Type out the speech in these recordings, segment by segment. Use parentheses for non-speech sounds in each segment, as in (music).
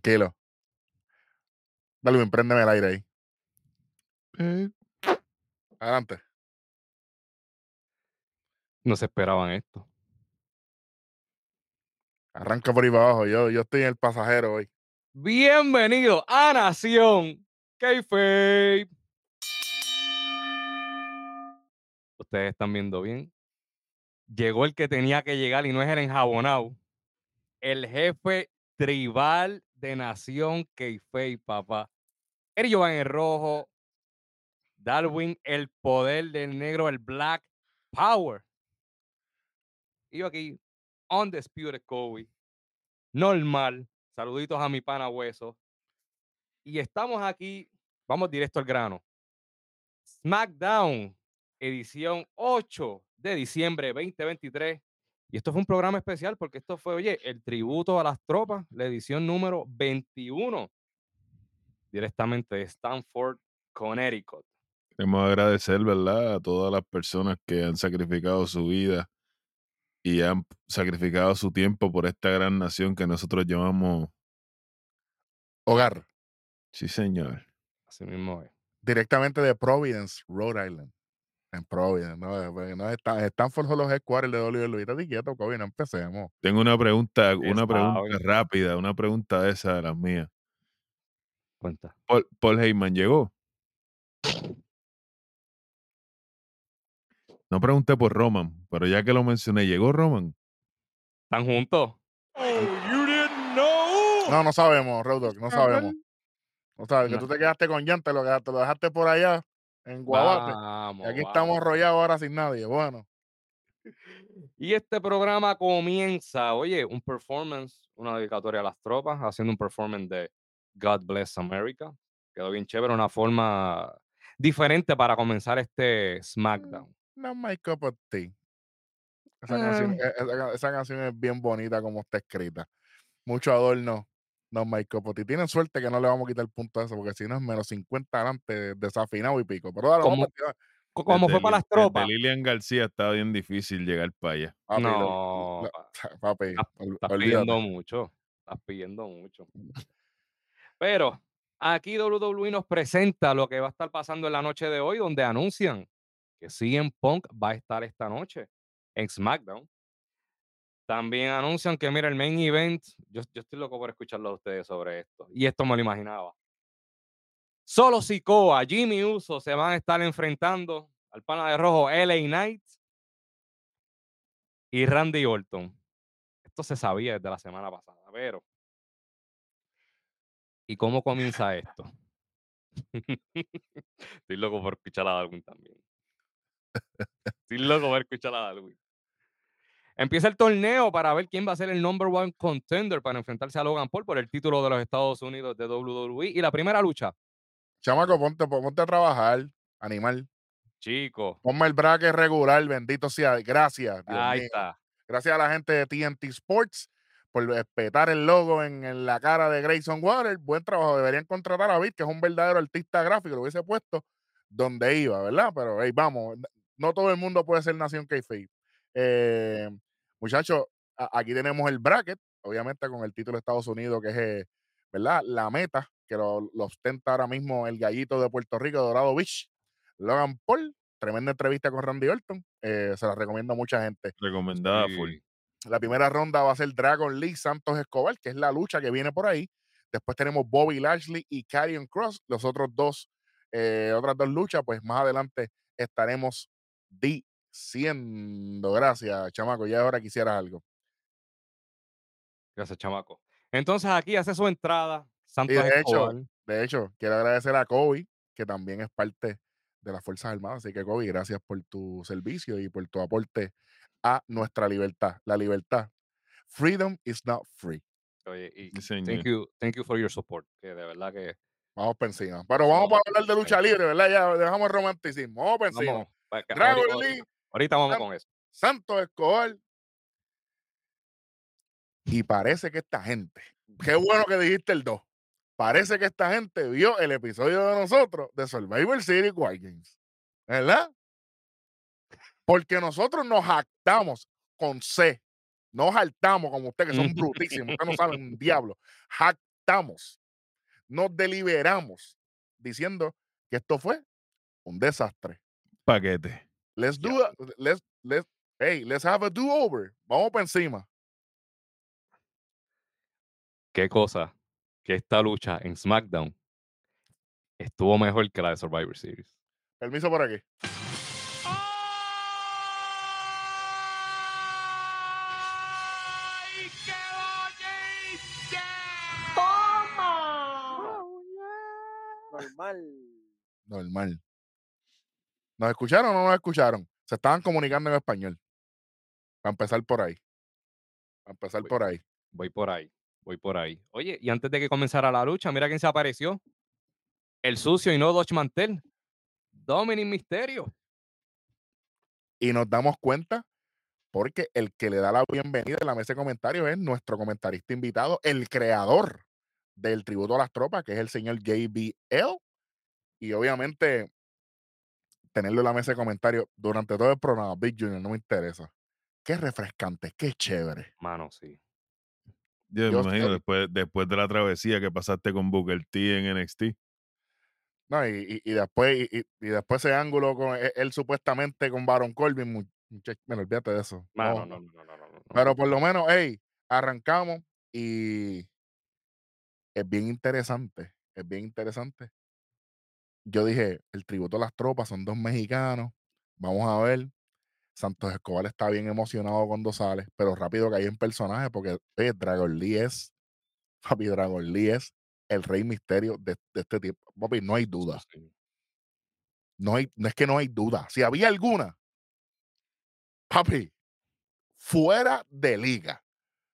Tranquilo. Dale, préndeme el aire ahí. Eh. Adelante. No se esperaban esto. Arranca por ahí para abajo. Yo, yo estoy en el pasajero hoy. Bienvenido a Nación Kayfabe. Ustedes están viendo bien. Llegó el que tenía que llegar y no es el enjabonado. El jefe tribal de Nación Kayfabe, papá. Eric Jovan el rojo. Darwin, el poder del negro, el Black Power. Y yo aquí, Undisputed Kobe. Normal. Saluditos a mi pana Hueso. Y estamos aquí, vamos directo al grano. SmackDown, edición 8 de diciembre 2023. Y esto fue un programa especial porque esto fue, oye, el tributo a las tropas, la edición número 21, directamente de Stanford, Connecticut. Queremos agradecer, ¿verdad?, a todas las personas que han sacrificado su vida y han sacrificado su tiempo por esta gran nación que nosotros llamamos Hogar. Sí, señor. Así mismo es. Directamente de Providence, Rhode Island. En Providence, no, pues, no está, Stanford son los headquarters de WWE. Está quieto, Kobe, no empecemos. Tengo una pregunta, una pregunta rápida, una pregunta de esa de las mías. Cuenta. Paul, Paul Heyman llegó. No pregunté por Roman, pero ya que lo mencioné, ¿llegó Roman? ¿Están juntos? No, no sabemos, Road no sabemos. No sabes, que tú te quedaste con lo, te lo dejaste por allá en Guabate. y aquí estamos enrollados ahora sin nadie. Bueno. (laughs) Y este programa comienza, oye, un performance, una dedicatoria a las tropas, haciendo un performance de God Bless America. Quedó bien chévere, una forma diferente para comenzar este SmackDown. No my cup of tea. Esa, canción, Eh. e, esa, canción es bien bonita como está escrita. Mucho adorno. No cup of tea. Tienen suerte que no le vamos a quitar el punto a eso, porque si no es menos 50 adelante, desafinado y pico. Pero dale, Como, vamos a co- como fue para las tropas. Lilian García está bien difícil llegar para allá. Papi, No, lo- (laughs) papi, estás, pidiendo mucho. Estás pidiendo mucho. Pero aquí WWE nos presenta lo que va a estar pasando en la noche de hoy, donde anuncian que CM Punk va a estar esta noche en SmackDown. También anuncian que, mira, el main event, yo, yo estoy loco por escucharlo a ustedes sobre esto. Y esto me lo imaginaba. Solo Sikoa, Jimmy Uso se van a estar enfrentando al pana de rojo LA Knight y Randy Orton. Esto se sabía desde la semana pasada, pero. ¿Y cómo comienza esto? (laughs) Estoy loco por escuchar a Darwin también. (laughs) Estoy loco por escuchar a Darwin. Empieza el torneo para ver quién va a ser el number one contender para enfrentarse a Logan Paul por el título de los Estados Unidos de WWE. Y la primera lucha, Chamaco, ponte, ponte a trabajar, animal. chico, Ponme el bracket regular, bendito sea. Gracias. Dios ahí mío. está. Gracias a la gente de TNT Sports por respetar el logo en, en la cara de Grayson Water. Buen trabajo. Deberían contratar a Vic, que es un verdadero artista gráfico. Lo hubiese puesto donde iba, ¿verdad? Pero hey, vamos, no todo el mundo puede ser Nación Kayfabe. Eh, muchachos, aquí tenemos el bracket, obviamente con el título de Estados Unidos, que es, eh, ¿verdad? La meta, que lo, lo ostenta ahora mismo el gallito de Puerto Rico, Dorado Beach, Logan Paul. Tremenda entrevista con Randy Orton. eh, se la recomiendo a mucha gente. Recomendada full. La primera ronda va a ser Dragon Lee Santos Escobar, que es la lucha que viene por ahí. Después tenemos Bobby Lashley y Karrion Cross. Los otros dos, eh, otras dos luchas, pues más adelante estaremos diciendo. Gracias, chamaco. Ya ahora quisieras algo. Gracias, chamaco. Entonces aquí hace su entrada. Y de hecho, Escobar. de hecho, quiero agradecer a Kobe, que también es parte de las Fuerzas Armadas. Así que, Kobe, gracias por tu servicio y por tu aporte a nuestra libertad. La libertad. Freedom is not free. Oye, y thank you, thank you for your support. Que de verdad que Vamos para encima. Pero vamos No, a hablar de lucha libre, ¿verdad? Ya dejamos el romanticismo. Vamos para encima. Dragon Lee, ahorita vamos San- con eso. Santos Escobar. Y parece que esta gente, qué bueno que dijiste el 2. Parece que esta gente vio el episodio de nosotros de Survivor Series War Games. ¿Verdad? Porque nosotros nos jactamos con C. No jaltamos como ustedes, que son brutísimos. Ustedes no saben un diablo. sentamos, nos deliberamos diciendo que esto fue un desastre. Paquete. Let's do it. Let's, let's, hey, let's have a do-over. Vamos para encima. Qué cosa que esta lucha en SmackDown estuvo mejor que la de Survivor Series. Permiso por aquí. ¡Ay, qué bonito! Normal. Normal. ¿Nos escucharon o no nos escucharon? Se estaban comunicando en español. Para empezar por ahí. Para empezar Voy. por ahí. Voy por ahí, voy por ahí. Oye, y antes de que comenzara la lucha, mira quién se apareció. El sucio y no Dodge Mantel. Dominic Misterio. Y nos damos cuenta porque el que le da la bienvenida en la mesa de comentarios es nuestro comentarista invitado, el creador del tributo a las tropas, que es el señor JBL. Y obviamente tenerlo en la mesa de comentarios durante todo el programa, Big Junior, no me interesa. Qué refrescante, qué chévere. Mano, sí. Yo me Yo imagino después, después de la travesía que pasaste con Booker T en NXT. No, y, y- y después, y, y- después ese ángulo con él, él supuestamente con Baron Corbin, bueno, olvídate de eso. Mano, No, no, no, no, no, no, no. Pero por lo menos, hey, arrancamos y es bien interesante, es bien interesante. Yo dije, el tributo a las tropas son dos mexicanos, vamos a ver. Santos Escobar está bien emocionado cuando sale, pero rápido cae en personaje porque oye, Dragon Lee es, (laughs) papi, Dragon Lee es el rey misterio de, de este tipo. Papi, no hay duda, no, hay, no es que no hay duda. Si había alguna, papi, fuera de liga.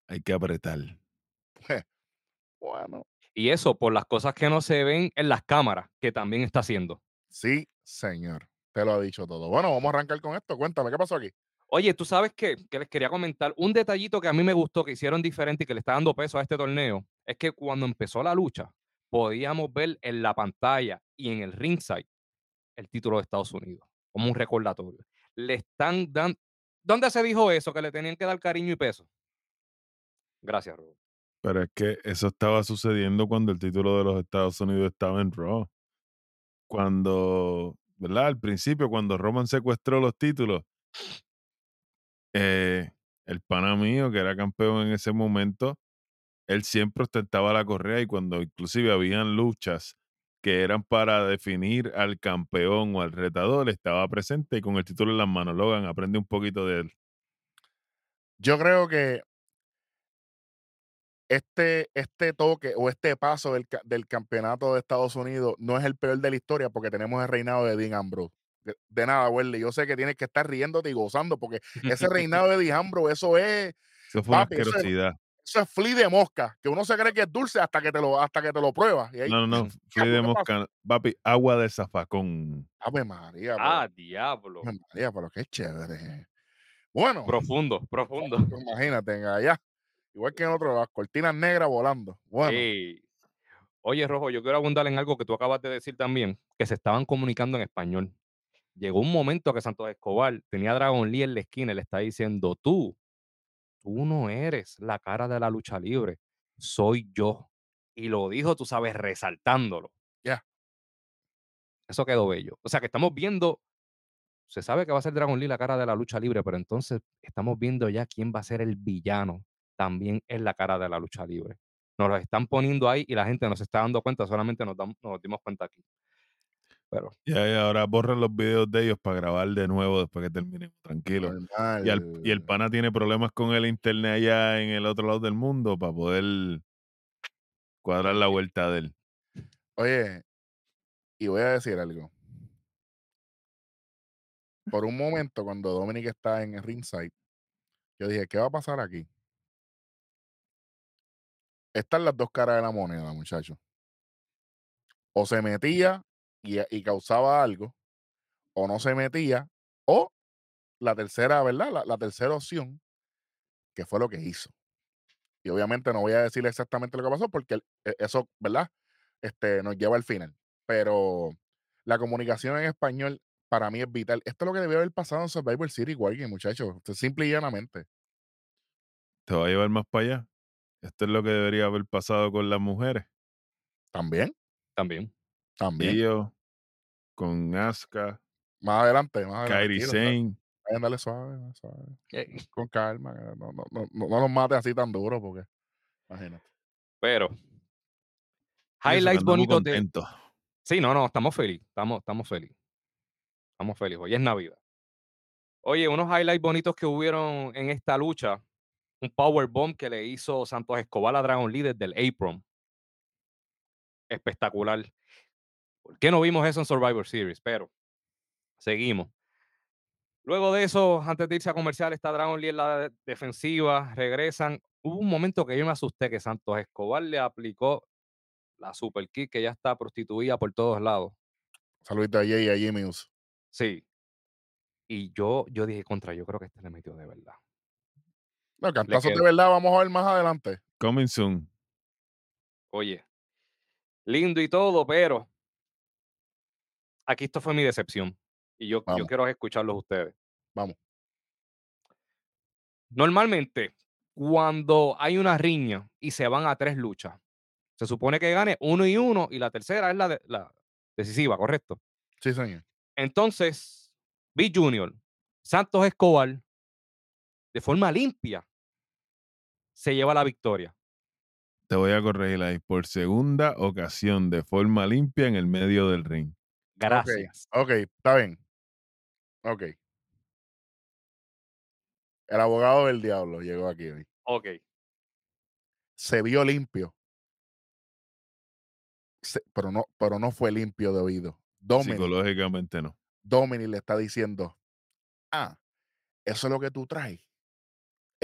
Hay que apretar. (laughs) Bueno, Y eso por las cosas que no se ven en las cámaras, que también está haciendo. Sí, señor. Te lo ha dicho todo. Bueno, vamos a arrancar con esto. Cuéntame, ¿qué pasó aquí? Oye, tú sabes qué? que les quería comentar un detallito que a mí me gustó, que hicieron diferente y que le está dando peso a este torneo, es que cuando empezó la lucha, podíamos ver en la pantalla y en el ringside el título de Estados Unidos, como un recordatorio. Le están dando... ¿Dónde se dijo eso? Que le tenían que dar cariño y peso. Gracias, Robo. Pero es que eso estaba sucediendo cuando el título de los Estados Unidos estaba en Raw. Cuando, ¿verdad? Al principio, cuando Roman secuestró los títulos, eh, el pana mío, que era campeón en ese momento, él siempre ostentaba la correa y cuando inclusive habían luchas que eran para definir al campeón o al retador, estaba presente y con el título en las manos. Logan, aprende un poquito de él. Yo creo que este, este toque o este paso del, del campeonato de Estados Unidos no es el peor de la historia porque tenemos el reinado de Dean Ambrose. De, de nada, Welly. Yo sé que tienes que estar riéndote y gozando porque ese (laughs) reinado de Dean Ambrose, eso es, Eso fue una Papi, eso es- asquerosidad. eso es flea de mosca, que uno se cree que es dulce hasta que te lo, hasta que te lo pruebas. Y ahí, No, no, no. (laughs) Flea ¿qué de mosca. Papi, agua de zafacón. Ave María, pero, Ah, diablo. Ave María, pero qué chévere. Bueno, Profundo, profundo. (laughs) imagínate, allá. Igual que en otro, las cortinas negras volando. Bueno. Oye, Rojo, yo quiero abundar en algo que tú acabas de decir también, que se estaban comunicando en español. Llegó un momento que Santos Escobar tenía a Dragon Lee en la esquina y le está diciendo, tú, tú no eres la cara de la lucha libre, soy yo. Y lo dijo, tú sabes, resaltándolo. Ya. Eso quedó bello. O sea que estamos viendo, se sabe que va a ser Dragon Lee la cara de la lucha libre, pero entonces estamos viendo ya quién va a ser el villano también en la cara de la lucha libre. Nos lo están poniendo ahí y la gente no se está dando cuenta, solamente nos, dimos cuenta aquí. Pero Ya, y ahora borran los videos de ellos para grabar de nuevo después que terminemos. Tranquilo. Y, al- y el pana tiene problemas con el internet allá en el otro lado del mundo para poder cuadrar la vuelta de él. Oye, y voy a decir algo. Por un momento, cuando Dominic está en el ringside, yo dije, ¿qué va a pasar aquí? Están las dos caras de la moneda, muchachos. O se metía y, y causaba algo, o no se metía, o la tercera, ¿verdad? La, la tercera opción, que fue lo que hizo. Y obviamente no voy a decir exactamente lo que pasó, porque e- eso, ¿verdad? Este, nos lleva al final. Pero la comunicación en español para mí es vital. Esto es lo que debió haber pasado en Survivor City, Wargame, muchachos. Simple y llanamente. ¿Te va a llevar más para allá? Esto es lo que debería haber pasado con las mujeres. También, También. también. Io, con Asuka, Más adelante, más adelante. Kairi Sane. Dale suave, suave, Eh, con calma. No, no, no, no, no los mates así tan duro porque, imagínate. Pero. eso Highlights bonitos de. Sí, no, no, estamos felices. Estamos, estamos felices. Estamos felices. Hoy es Navidad. Oye, unos highlights bonitos que hubieron en esta lucha. Un power bomb que le hizo Santos Escobar a Dragon Lee desde el Apron. Espectacular. ¿Por qué no vimos eso en Survivor Series? Pero seguimos. Luego de eso, antes de irse a comercial, está Dragon Lee en la de- defensiva. Regresan. Hubo un momento que yo me asusté que Santos Escobar le aplicó la super kick que ya está prostituida por todos lados. Saludito a Jay y a Jimmy. Sí. Y yo, yo dije contra, yo creo que este le metió de verdad. No, cantazos de verdad, vamos a ver más adelante. Coming soon. Oye, lindo y todo, pero aquí esto fue mi decepción. Y yo, quiero escucharlos ustedes. Vamos. Normalmente, cuando hay una riña y se van a tres luchas, se supone que gane uno y uno y la tercera es la, de- la decisiva, ¿correcto? Sí, señor. Entonces, B Junior, Santos Escobar, de forma limpia, se lleva la victoria. Te voy a corregir ahí. Por segunda ocasión, de forma limpia, en el medio del ring. Gracias. Ok, está bien. Ok. El abogado del diablo llegó aquí hoy. Ok. Se vio limpio. Se- pero, no, pero no fue limpio de oído. Dominic, Psicológicamente no. Dominic le está diciendo, ah, eso es lo que tú traes.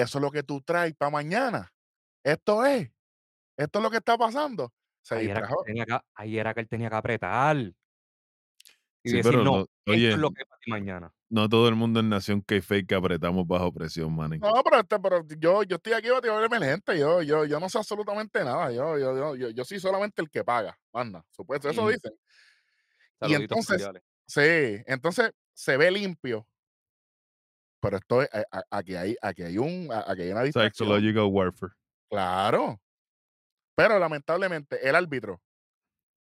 Eso es lo que tú traes para mañana. Esto es. Esto es lo que está pasando. Se Ahí era, que distrajo. él tenía que, ahí era que él tenía que apretar. Y Sí, decir, pero no, no- esto es lo que es para ti mañana. No todo el mundo en Nación K-Fake que apretamos bajo presión, man. No, pero, este, pero yo, yo estoy aquí batidor emergente. Yo, yo, yo no sé absolutamente nada. Yo, yo, yo, yo, soy solamente el que paga. Manda, supuesto. Eso Ujú. dicen. Saluditos entonces, cordiales. Sí, entonces se ve limpio. Pero esto es, a- aquí hay, aquí hay un, aquí hay una distracción. Psychological warfare. Claro. Pero lamentablemente el árbitro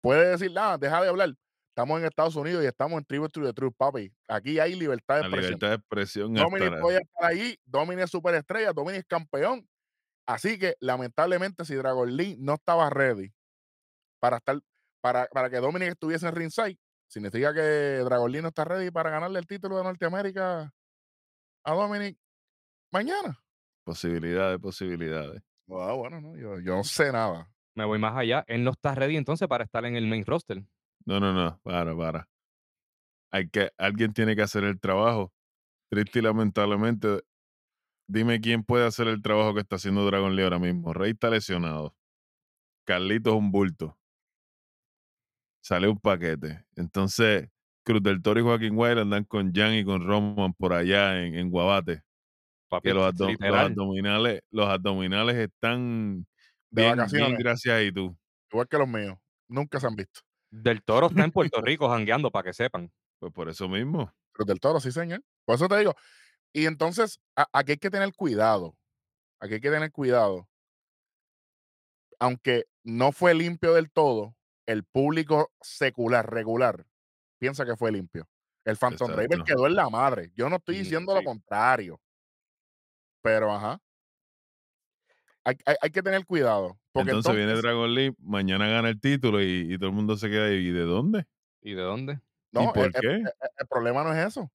puede decir, ah, deja de hablar. Estamos en Estados Unidos y estamos en Tribute to the Truth, papi. Aquí hay libertad de La expresión. libertad de expresión Dominic puede estar ahí, Dominic es superestrella, Dominic es campeón. Así que lamentablemente si Dragon Lee no estaba ready para estar, para, para que Dominic estuviese en ringside, significa que Dragon Lee no está ready para ganarle el título de Norteamérica a Dominic mañana. posibilidades, posibilidades. Ah, bueno, no, yo, yo no sé nada. Me voy más allá. Él no está ready entonces para estar en el main roster. No, no, no, para, para. Hay que, alguien tiene que hacer el trabajo. Triste y lamentablemente, dime quién puede hacer el trabajo que está haciendo Dragon Lee ahora mismo. Rey está lesionado. Carlito es un bulto. Sale un paquete. Entonces, Cruz del Toro y Joaquín White andan con Jan y con Roman por allá en, en Guabate. Papi, Que los, abdom- abdominales, los abdominales están De bien, bien vacaciones. gracias y tú. Igual que los míos. Nunca se han visto. Del Toro está en (laughs) Puerto Rico jangueando para que sepan. Pues por eso mismo. Cruz del Toro, sí, señor. Por eso te digo. Y entonces, a- aquí hay que tener cuidado. Aquí hay que tener cuidado. Aunque no fue limpio del todo, el público secular, regular, piensa que fue limpio. El Phantom Exacto. quedó en la madre. Yo no estoy diciendo sí. lo contrario. Pero, ajá. Hay, hay- hay que tener cuidado. Porque entonces, viene Dragon Lee, mañana gana el título y, y todo el mundo se queda ahí. ¿Y de dónde? ¿Y de dónde? No, ¿Y por el, qué? el- el problema no es eso.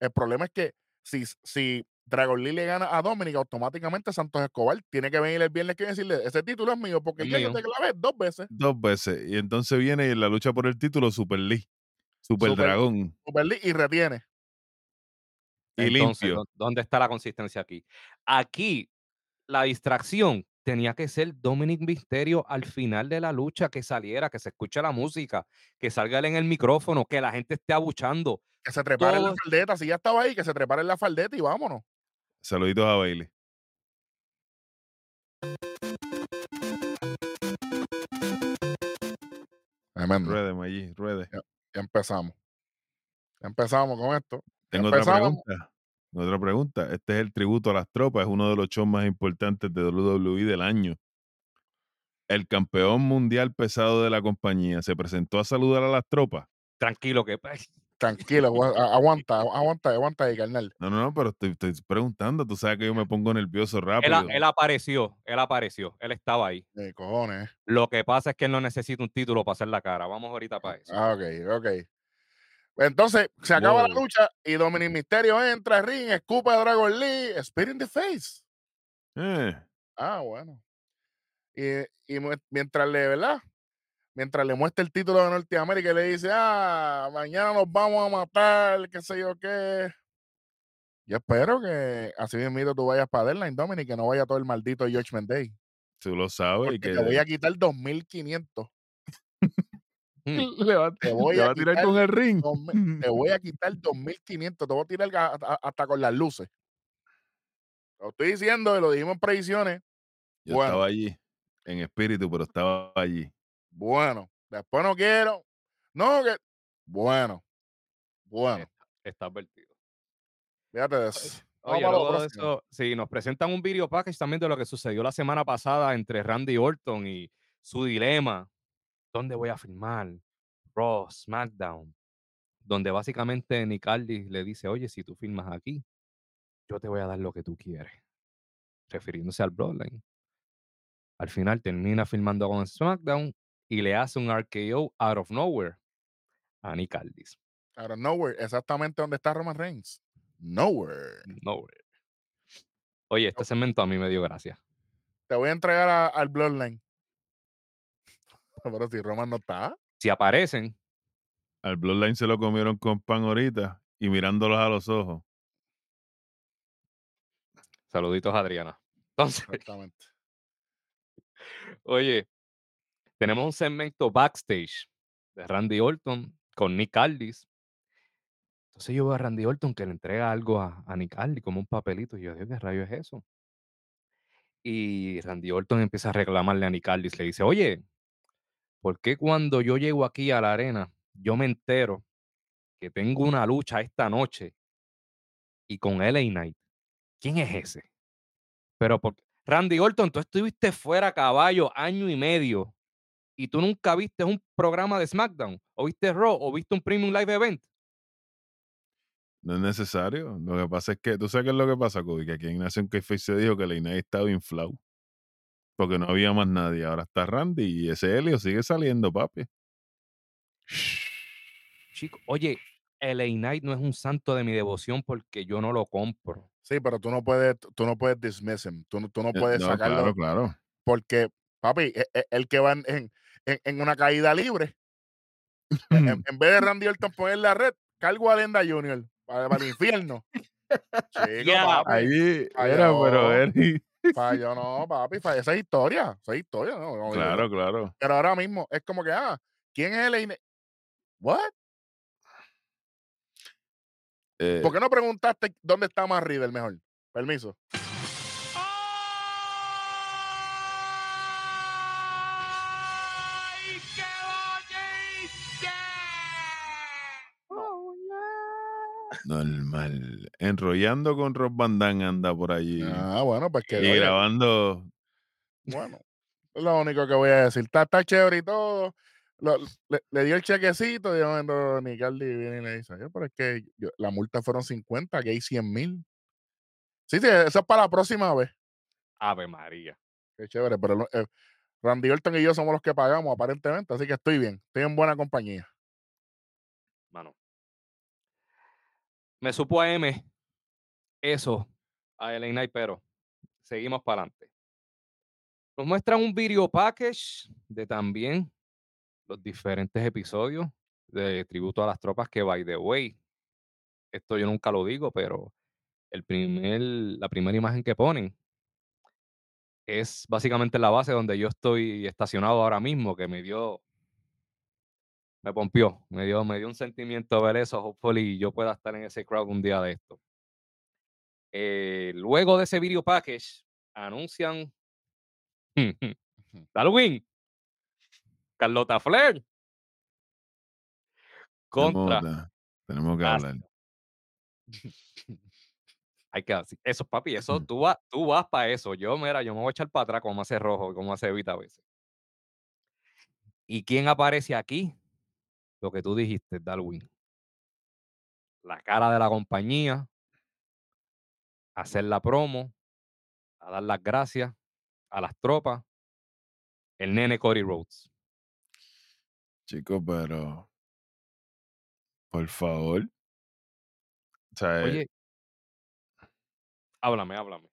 El problema es que si, si Dragon Lee le gana a Dominic, automáticamente Santos Escobar tiene que venir el viernes que decirle, ese título es mío, porque ya yo mío. te clavé dos veces. Dos veces. Y entonces viene en la lucha por el título Super Lee. Super, Super- Dragón. Super y retiene. Y Entonces, limpio. ¿dó- ¿dónde está la consistencia aquí? Aquí, la distracción tenía que ser Dominic Misterio al final de la lucha, que saliera, que se escuche la música, que salga él en el micrófono, que la gente esté abuchando. Que se trepara en la Todo- faldeta. Si ya estaba ahí, que se trepara en la faldeta y vámonos. Saluditos a Bailey. Tremendo. Ruede, Maggi, ruede. Ya empezamos. Ya empezamos con esto. Ya Tengo otra pregunta. Otra pregunta. Este es el tributo a las tropas. Es uno de los shows más importantes de WWE del año. el campeón mundial pesado de la compañía se presentó a saludar a las tropas. Tranquilo, que pues, Tranquilo, aguanta, aguanta, aguanta ahí, carnal. No, no, no, pero estoy, estoy preguntando. Tú sabes que yo me pongo nervioso rápido. él apareció, él apareció, él estaba ahí. Eh, cojones. Lo que pasa es que él no necesita un título para hacer la cara. Vamos ahorita para eso. Ah, ok, ok. Entonces, se acaba la lucha y Dominic Misterio entra al ring, escupe a Dragon Lee, spit in the face. Eh, Ah, bueno. Y, y mientras le, ¿verdad? Mientras le muestra el título de Norteamérica y le dice, ah, mañana nos vamos a matar, qué sé yo qué. Yo espero que así mismo tú vayas para Deadline, Dominic, que no vaya todo el maldito Judgment Day. tú lo sabes. y Porque que te voy a quitar 2500. Mm. (laughs) le va, Te voy le a va a tirar quitar con el ring. Te voy a quitar 2500. Te voy a tirar hasta con las luces. Lo estoy diciendo, y lo dijimos en predicciones. Yo bueno. estaba allí, en espíritu, pero estaba allí. Bueno, después no quiero. No, que. Bueno. Bueno, Está advertido. fíjate de eso. Oye, luego de eso, sí, nos presentan un video package también de lo que sucedió la semana pasada entre Randy Orton y su dilema. ¿Dónde voy a filmar? Raw, SmackDown. Donde básicamente Nick Aldis le dice, oye, si tú filmas aquí, yo te voy a dar lo que tú quieres. Refiriéndose al Bloodline. Al final termina filmando con SmackDown y le hace un RKO out of nowhere a Nick Aldis. Out of nowhere, exactamente donde está Roman Reigns. Nowhere. Nowhere. Oye, este segmento a mí me dio gracia. Te voy a entregar a- al Bloodline. (laughs) Pero si Roman no está. Si aparecen, Al Bloodline se lo comieron con pan ahorita y mirándolos a los ojos. saluditos a Adriana. (laughs) Entonces, Exactamente. (laughs) Oye, tenemos un segmento backstage de Randy Orton con Nick Aldis. Entonces yo veo a Randy Orton que le entrega algo a, a Nick Aldis como un papelito. Y yo digo, ¿qué rayo es eso? Y Randy Orton empieza a reclamarle a Nick Aldis. Le dice, oye, ¿por qué cuando yo llego aquí a la arena, yo me entero que tengo una lucha esta noche y con LA Knight? ¿Quién es ese? Pero por Randy Orton, tú estuviste fuera caballo año y medio y tú nunca viste un programa de SmackDown, o viste Raw, o viste un Premium Live Event. No es necesario. Lo que pasa es que, ¿tú sabes qué es lo que pasa, Kobe? Que aquí en Nación Kayfabe se dijo que la Inay estaba inflado. Porque no había más nadie. Ahora está Randy y ese Helio sigue saliendo, papi. Chico, oye, LA Knight no es un santo de mi devoción porque yo no lo compro. Sí, pero tú no puedes, tú no puedes dismiss him. Tú, no- tú no Eh, puedes no, sacarlo claro, claro. porque, papi, e- e- el que va en, en- en- una caída libre, en, en- (laughs) en vez de Randy Orton poner la red, cargo a Lenda Junior para, para el infierno. Chico, Ya. papi, Ahí Falló. era, pero Eri- falló, (laughs) no, papi, falló. esa es historia, esa es historia, no, no, Claro, claro. Pero ahora mismo es como que, ah, ¿quién es el What? Eh, ¿Por qué no preguntaste dónde está más Riddle mejor? Permiso. Normal. Enrollando con Rob Van Damme anda por allí. Ah, bueno, pues que y oye, grabando. Bueno, es lo único que voy a decir. Está, está chévere y todo. Lo- le, le dio el chequecito. Dijo, bueno, Nicaldi viene y le dice, "Oye, pero es que yo- la multa fueron 50, que hay 100 mil. Sí, sí, eso es para la próxima vez. Ave María. Qué chévere, pero eh, Randy Orton y yo somos los que pagamos aparentemente, así que estoy bien, estoy en buena compañía. Mano. Me supo a M eso a LA Knight, pero seguimos para adelante. Nos muestran un video package de también los diferentes episodios de tributo a las tropas que, by the way, esto yo nunca lo digo, pero el primer, la primera imagen que ponen es básicamente la base donde yo estoy estacionado ahora mismo, que me dio, me pompió, me dio, me dio un sentimiento ver eso. Hopefully yo pueda estar en ese crowd un día de esto. Eh, luego de ese video package, anuncian (laughs) Halloween, Carlota Flair contra Tenemos, tenemos que hablar. (laughs) Hay que así- eso, papi, eso (laughs) tú vas, tú vas para eso. Yo, mira, yo me voy a echar para atrás como hace rojo, como hace Evita a veces. ¿Y quién aparece aquí? Lo que tú dijiste, Darwin. La cara de la compañía, hacer la promo, a dar las gracias a las tropas, el nene Cody Rhodes. Chico, pero. Por favor. O sea, eh, Oye, háblame, háblame.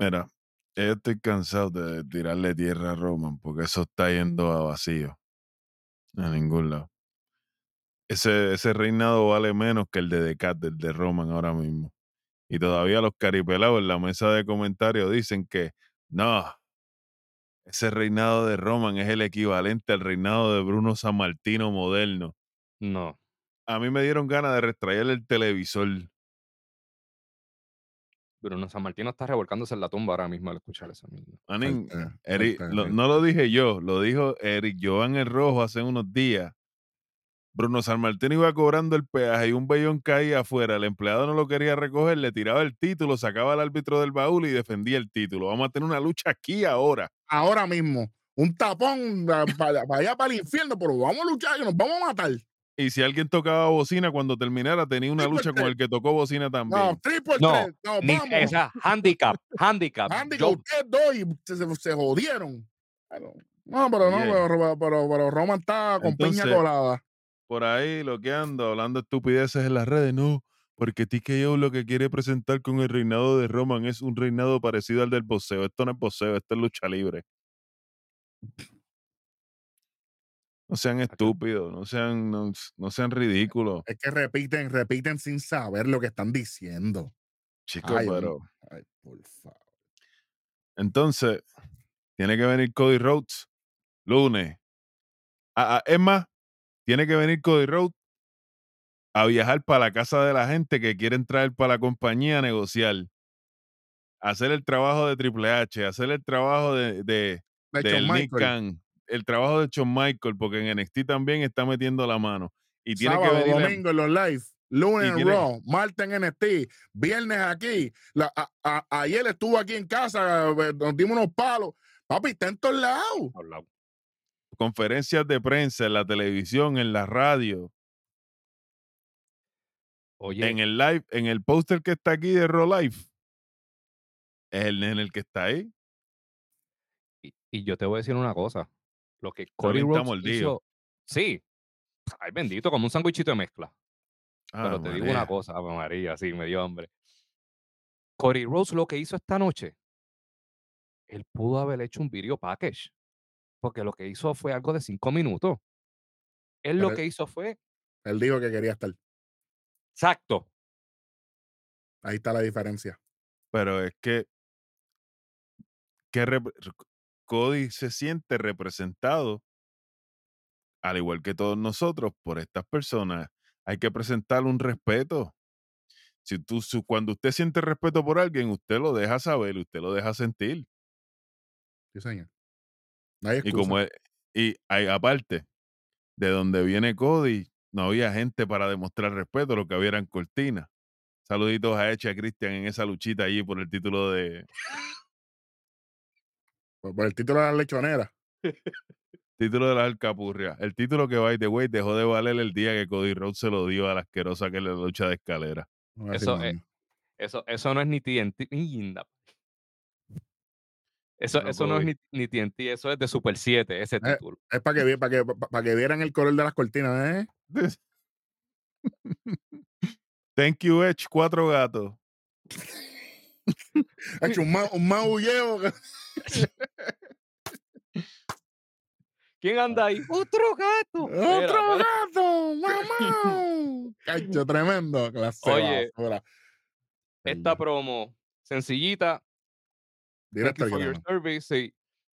mira, yo estoy cansado de tirarle tierra a Roman porque eso está yendo a vacío. A ningún lado. Ese, ese reinado vale menos que el de Decat, el de Roman ahora mismo. Y todavía los caripelados en la mesa de comentarios dicen que no, ese reinado de Roman es el equivalente al reinado de Bruno San Martino moderno. No, A mí me dieron ganas de retraer el televisor. Bruno San Martino está revolcándose en la tumba ahora mismo al escuchar esa Eric- lo- Eric. no lo dije yo, lo dijo Eric Joan el Rojo hace unos días. Bruno San Martín iba cobrando el peaje y un vellón caía afuera. El empleado no lo quería recoger, le tiraba el título, sacaba al árbitro del baúl y defendía el título. Vamos a tener una lucha aquí ahora. Ahora mismo, un tapón para allá para el infierno, pero vamos a luchar y nos vamos a matar. Y si alguien tocaba bocina cuando terminara, tenía una lucha con el que tocó bocina también. No, triple No, no, Ni- vamos. esa handicap, handicap. Yo- ustedes dos y se, se- se jodieron. Bueno, No, pero no, pero, pero, pero, Roman está con piña colada. Por ahí lo que ando, hablando estupideces en las redes, no. Porque TKO lo que quiere presentar con el reinado de Roman es un reinado parecido al del boxeo. Esto no es boxeo, esto es lucha libre. No sean estúpidos, no sean, no, no sean ridículos. Es que repiten, repiten sin saber lo que están diciendo. Chicos, pero. Ay, por favor. Entonces, tiene que venir Cody Rhodes lunes. Ah, ah, es más, tiene que venir Cody Rhodes a viajar para la casa de la gente que quieren traer para la compañía a negociar. Hacer el trabajo de Triple H, hacer el trabajo de, de, De Nick Michael, Khan, el trabajo de Shawn Michael, porque en NXT también está metiendo la mano. Y tiene sábado, que venir. domingo en los live, lunes en tiene- Raw, martes en NXT, viernes aquí. La- a- a- ayer estuvo aquí en casa, eh, nos dimos unos palos. Papi, está en todos lados. Conferencias de prensa en la televisión, en la radio, Oye, en el live, en el póster que está aquí de Raw Live. Es el nene el que está ahí. y, y yo te voy a decir una cosa. Lo que Cody Rhodes hizo, sí, ay bendito, como un sándwichito de mezcla. Pero Ah, te digo una cosa, María, sí, me dio hambre. Cody Rhodes lo que hizo esta noche, él pudo haber hecho un video package, porque lo que hizo fue algo de cinco minutos. Él lo Pero- que hizo fue, Él dijo que quería estar. exacto, Ahí está la diferencia. Pero es que, que Cody se siente representado, al igual que todos nosotros, por estas personas. Hay que presentarle un respeto. Si tú, su- cuando usted siente respeto por alguien, usted lo deja saber, usted lo deja sentir. Sí, señor. No hay Y como es- y hay- aparte, de donde viene Cody, no había gente para demostrar respeto, lo que había eran cortinas. Saluditos a Eche a Cristian en esa luchita allí por el título de por, por el título de la lechonera. (laughs) título de la alcapurria. El título que by the way dejó de valer el día que Cody Rhodes se lo dio a la asquerosa que le lucha de escalera. No Eso nada. eso, eso no es ni TNT, linda. Eso, No eso no es ni, ni TNT, eso es de Super 7, ese título. Es para que, para, que, para que vieran el color de las cortinas, ¿eh? (laughs) Thank you, Edge, cuatro gatos. (laughs) (laughs) Ha hecho un, ma- un maulleo. (laughs) ¿Quién anda ahí? Otro gato. (laughs) ¡Otro mira. gato! ¡Mamá! Cacho, tremendo. Clase Oye, basura. Esta promo sencillita, Thank Directo for your service. y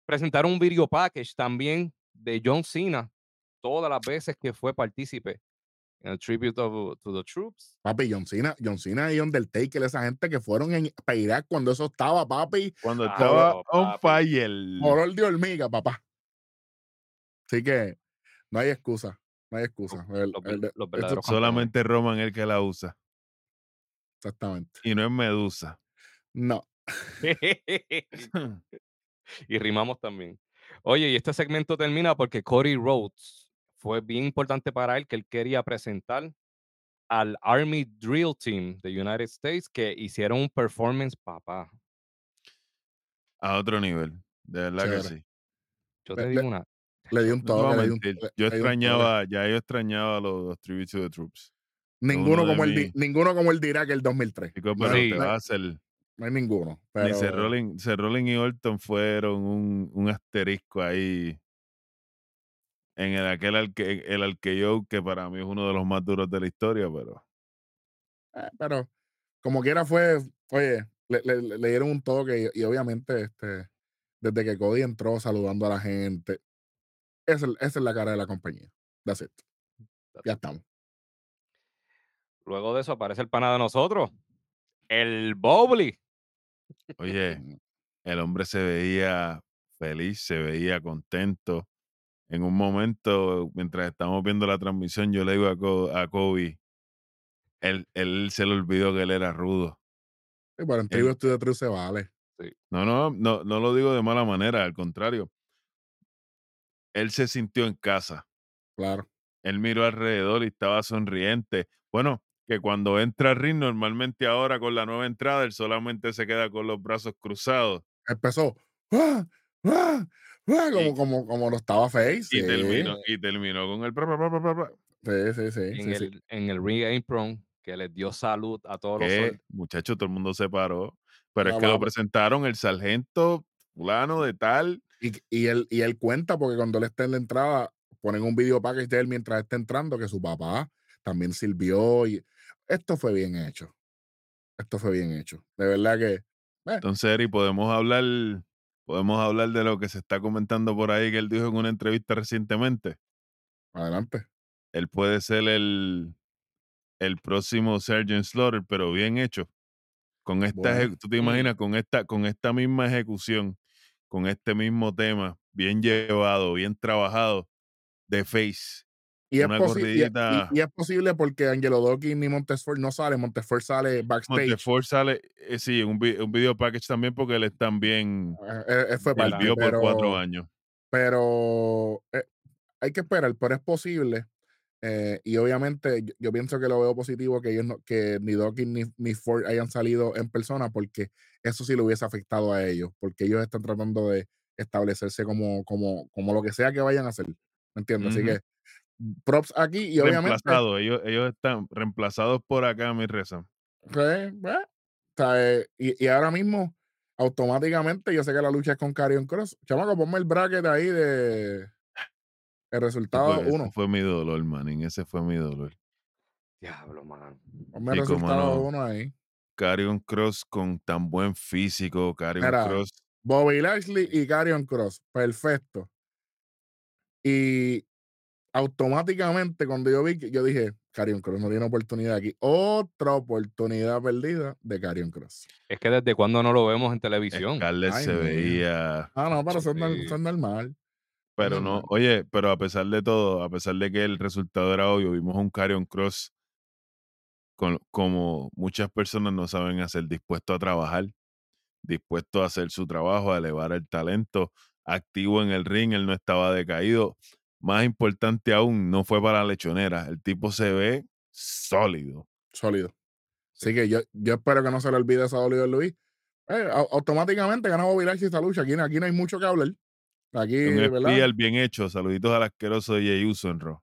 presentaron un video package también de John Cena todas las veces que fue partícipe en el Tribute of, to the Troops. Papi, John Cena, John Cena y Undertaker, esa gente que fueron en, para Irak cuando eso estaba, papi, Cuando Ah, estaba on papi. fire. olor de hormiga, papá. Así que no hay excusa, no hay excusa. El- Los, el-. Solamente Roman el que la usa. exactamente. Y no es Medusa. No. (laughs) y rimamos también. Oye, y este segmento termina porque Cody Rhodes fue bien importante para él que él quería presentar al Army Drill Team de United States que hicieron un performance, papá. A otro nivel, de verdad que sí. Yo te le- digo una. Le di un No toque, di un, Yo le di un toque. extrañaba, ya yo extrañaba los, los Tribute to the Troops. Ninguno uno de como, el mis- ninguno como el dirá que el 2003. Chicos, No, pero Sí. te no vas hay- a hacer. no hay ninguno. Ni Pero, Seth Rollins y Orton fueron un, un asterisco ahí en el aquel alque, el alqueyo que para mí es uno de los más duros de la historia, pero eh, pero como quiera fue, oye, le, le- le- dieron un toque y, y obviamente este, desde que Cody entró saludando a la gente, esa, es- esa es la cara de la compañía. That's it. Ya estamos. Luego de eso aparece el pana de nosotros, el Bobly. oye, el hombre se veía feliz, se veía contento. En un momento, mientras estamos viendo la transmisión, yo le digo a, Co- a Kobe, él, él se le olvidó que él era rudo. Sí, pero en Tribute to the Truth se vale. No, no, no, no lo digo de mala manera, al contrario. Él se sintió en casa. Claro. Él miró alrededor y estaba sonriente. Bueno, que cuando entra ring, normalmente ahora con la nueva entrada, él solamente se queda con los brazos cruzados Empezó. ¡ah! ¡ah! ¡Ah! Como, Y- como, como lo estaba Face. y, sí. terminó, y terminó con el... Sí, sí, sí. en, sí, sí. el, en el Ring Apron que les dio salud a todos los Que, soldados. muchacho, todo el mundo se paró. Pero es que lo presentaron el sargento fulano de tal. Y, y, él, y él cuenta porque cuando él está en la entrada, ponen un video package de él mientras está entrando, que su papá también sirvió. Y esto fue bien hecho. Esto fue bien hecho. De verdad que. Entonces, Eri, podemos hablar, podemos hablar de lo que se está comentando por ahí que él dijo en una entrevista recientemente. Adelante. Él puede ser el, el próximo Sergeant Slaughter, pero bien hecho. Con esta, Bueno. tú te imaginas, con esta, con esta misma ejecución, con este mismo tema, bien llevado, bien trabajado, de face. Y es, y- y- es posible porque Angelo Dawkins ni Montesfort no sale. Montesfort sale backstage. Montefort sale, eh, sí, un, un video package también porque él es también Eh, eh, fue parte, volvió por cuatro pero- años. pero eh, hay que esperar, pero es posible. eh, y obviamente yo, yo pienso que lo veo positivo que ellos no- que ni Dawkins ni, ni Ford hayan salido en persona porque eso sí le hubiese afectado a ellos, porque ellos están tratando de establecerse como, como, como lo que sea que vayan a hacer. ¿Me entiendes? Así que props aquí y obviamente Reemplazados, ellos, ellos están reemplazados por acá, mi reza. sea, eh, y, y ahora mismo automáticamente yo sé que la lucha es con Carion Cross. Chamaco, ponme el bracket ahí de el resultado fue, ese uno. fue mi dolor, manín. Ese fue mi dolor. Diablo, man. Ponme el resultado no. uno ahí. Carion Cross con tan buen físico, Carion Mira, Cross. Bobby Lashley y Carion Cross. Perfecto. Y automáticamente cuando yo vi que yo dije, Carion Cross no tiene oportunidad aquí. Otra oportunidad perdida de Carion Cross. Es que desde cuando no lo vemos en televisión. Scarlett Ay, se veía. Ah, no, pero eso es, sí. es normal. Pero no, oye, pero a pesar de todo, a pesar de que el resultado era obvio, vimos un Carion Cross con, como muchas personas no saben hacer, dispuesto a trabajar, dispuesto a hacer su trabajo, a elevar el talento, activo en el ring, él no estaba decaído. Más importante aún, no fue para la lechonera. El tipo se ve sólido. Sólido. Así que yo, yo espero que no se le olvide esa Oliver Luis. Eh, au- automáticamente gana Bobby Lashley esta lucha. Aquí, aquí no hay mucho que hablar. Aquí, Un ¿verdad? bien hecho. Saluditos al asqueroso de Jey Uso en Raw.